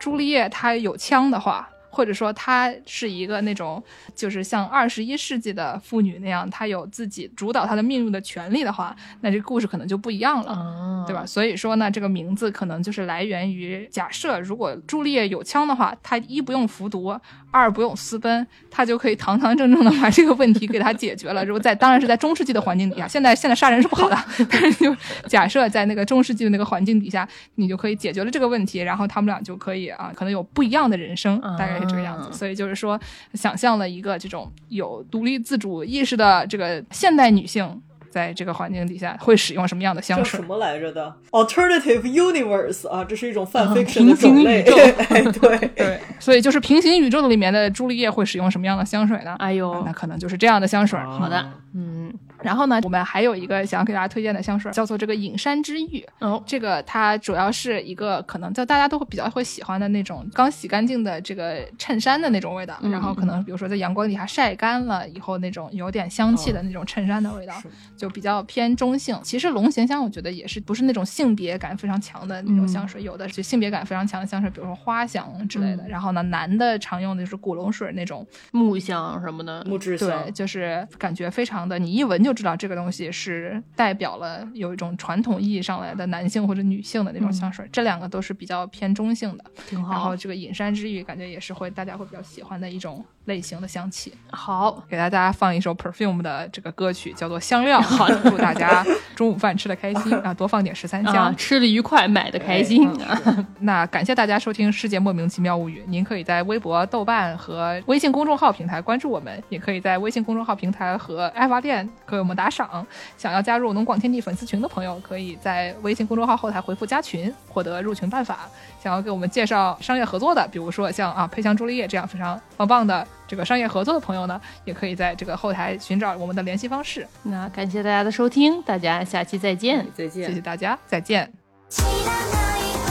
朱丽叶她有枪的话，或者说她是一个那种就是像二十一世纪的妇女那样，她有自己主导她的命运的权利的话，那这故事可能就不一样了。啊，对吧？？所以说呢，这个名字可能就是来源于假设，如果朱丽叶有枪的话，她一不用服毒，二不用私奔，他就可以堂堂正正的把这个问题给他解决了。如果在当然是在中世纪的环境底下，现在现在杀人是不好的，但是就假设在那个中世纪的那个环境底下，你就可以解决了这个问题，然后他们俩就可以啊，可能有不一样的人生，大概是这个样子。啊所以就是说，想象了一个这种有独立自主意识的这个现代女性。在这个环境底下会使用什么样的香水叫什？么来着的？Alternative Universe 啊，这是一种泛啊 fiction 的平行。宇宙 哎，对，对，所以就是平行宇宙里面的朱丽叶会使用什么样的香水呢？哎呦那，可能就是这样的香水。好的，嗯，然后呢，我们还有一个想要给大家推荐的香水，叫做这个隐山之玉。哦，这个它主要是一个可能在大家都会比较会喜欢的那种刚洗干净的这个衬衫的那种味道，嗯然后可能比如说在阳光底下晒干了以后那种有点香气的那种衬衫的味道，是就比较偏中性。其实龙涎香我觉得也是不是那种性别感非常强的那种香水，有的就性别感非常强的香水，比如说花香之类的。嗯。然后呢，男的常用的就是古龙水那种，木香什么的，木质香对，香，就是感觉非常的，你一闻就知道这个东西是代表了有一种传统意义上来的男性或者女性的那种香水。这两个都是比较偏中性的。挺好然后。这个隐山之玉感觉也是会大家会比较喜欢的一种类型的香气。好，给大家放一首 Perfume 的这个歌曲，叫做《香料》。好，祝大家中午饭吃的开心啊，多放点十三香。啊，吃的愉快，买的开心啊！那感谢大家收听《世界莫名其妙物语》，您可以在微博、豆瓣和微信公众号平台关注我们，也可以在微信公众号平台和爱发电给我们打赏。想要加入农广天地粉丝群的朋友，可以在微信公众号后台回复“加群”，获得入群办法。想要给我们介绍商业合作的，比如说像啊配香朱丽叶这样非常棒棒的这个商业合作的朋友呢，也可以在这个后台寻找我们的联系方式。那感谢大家的收听，大家下期再见。再见谢。谢大家，再见。知らない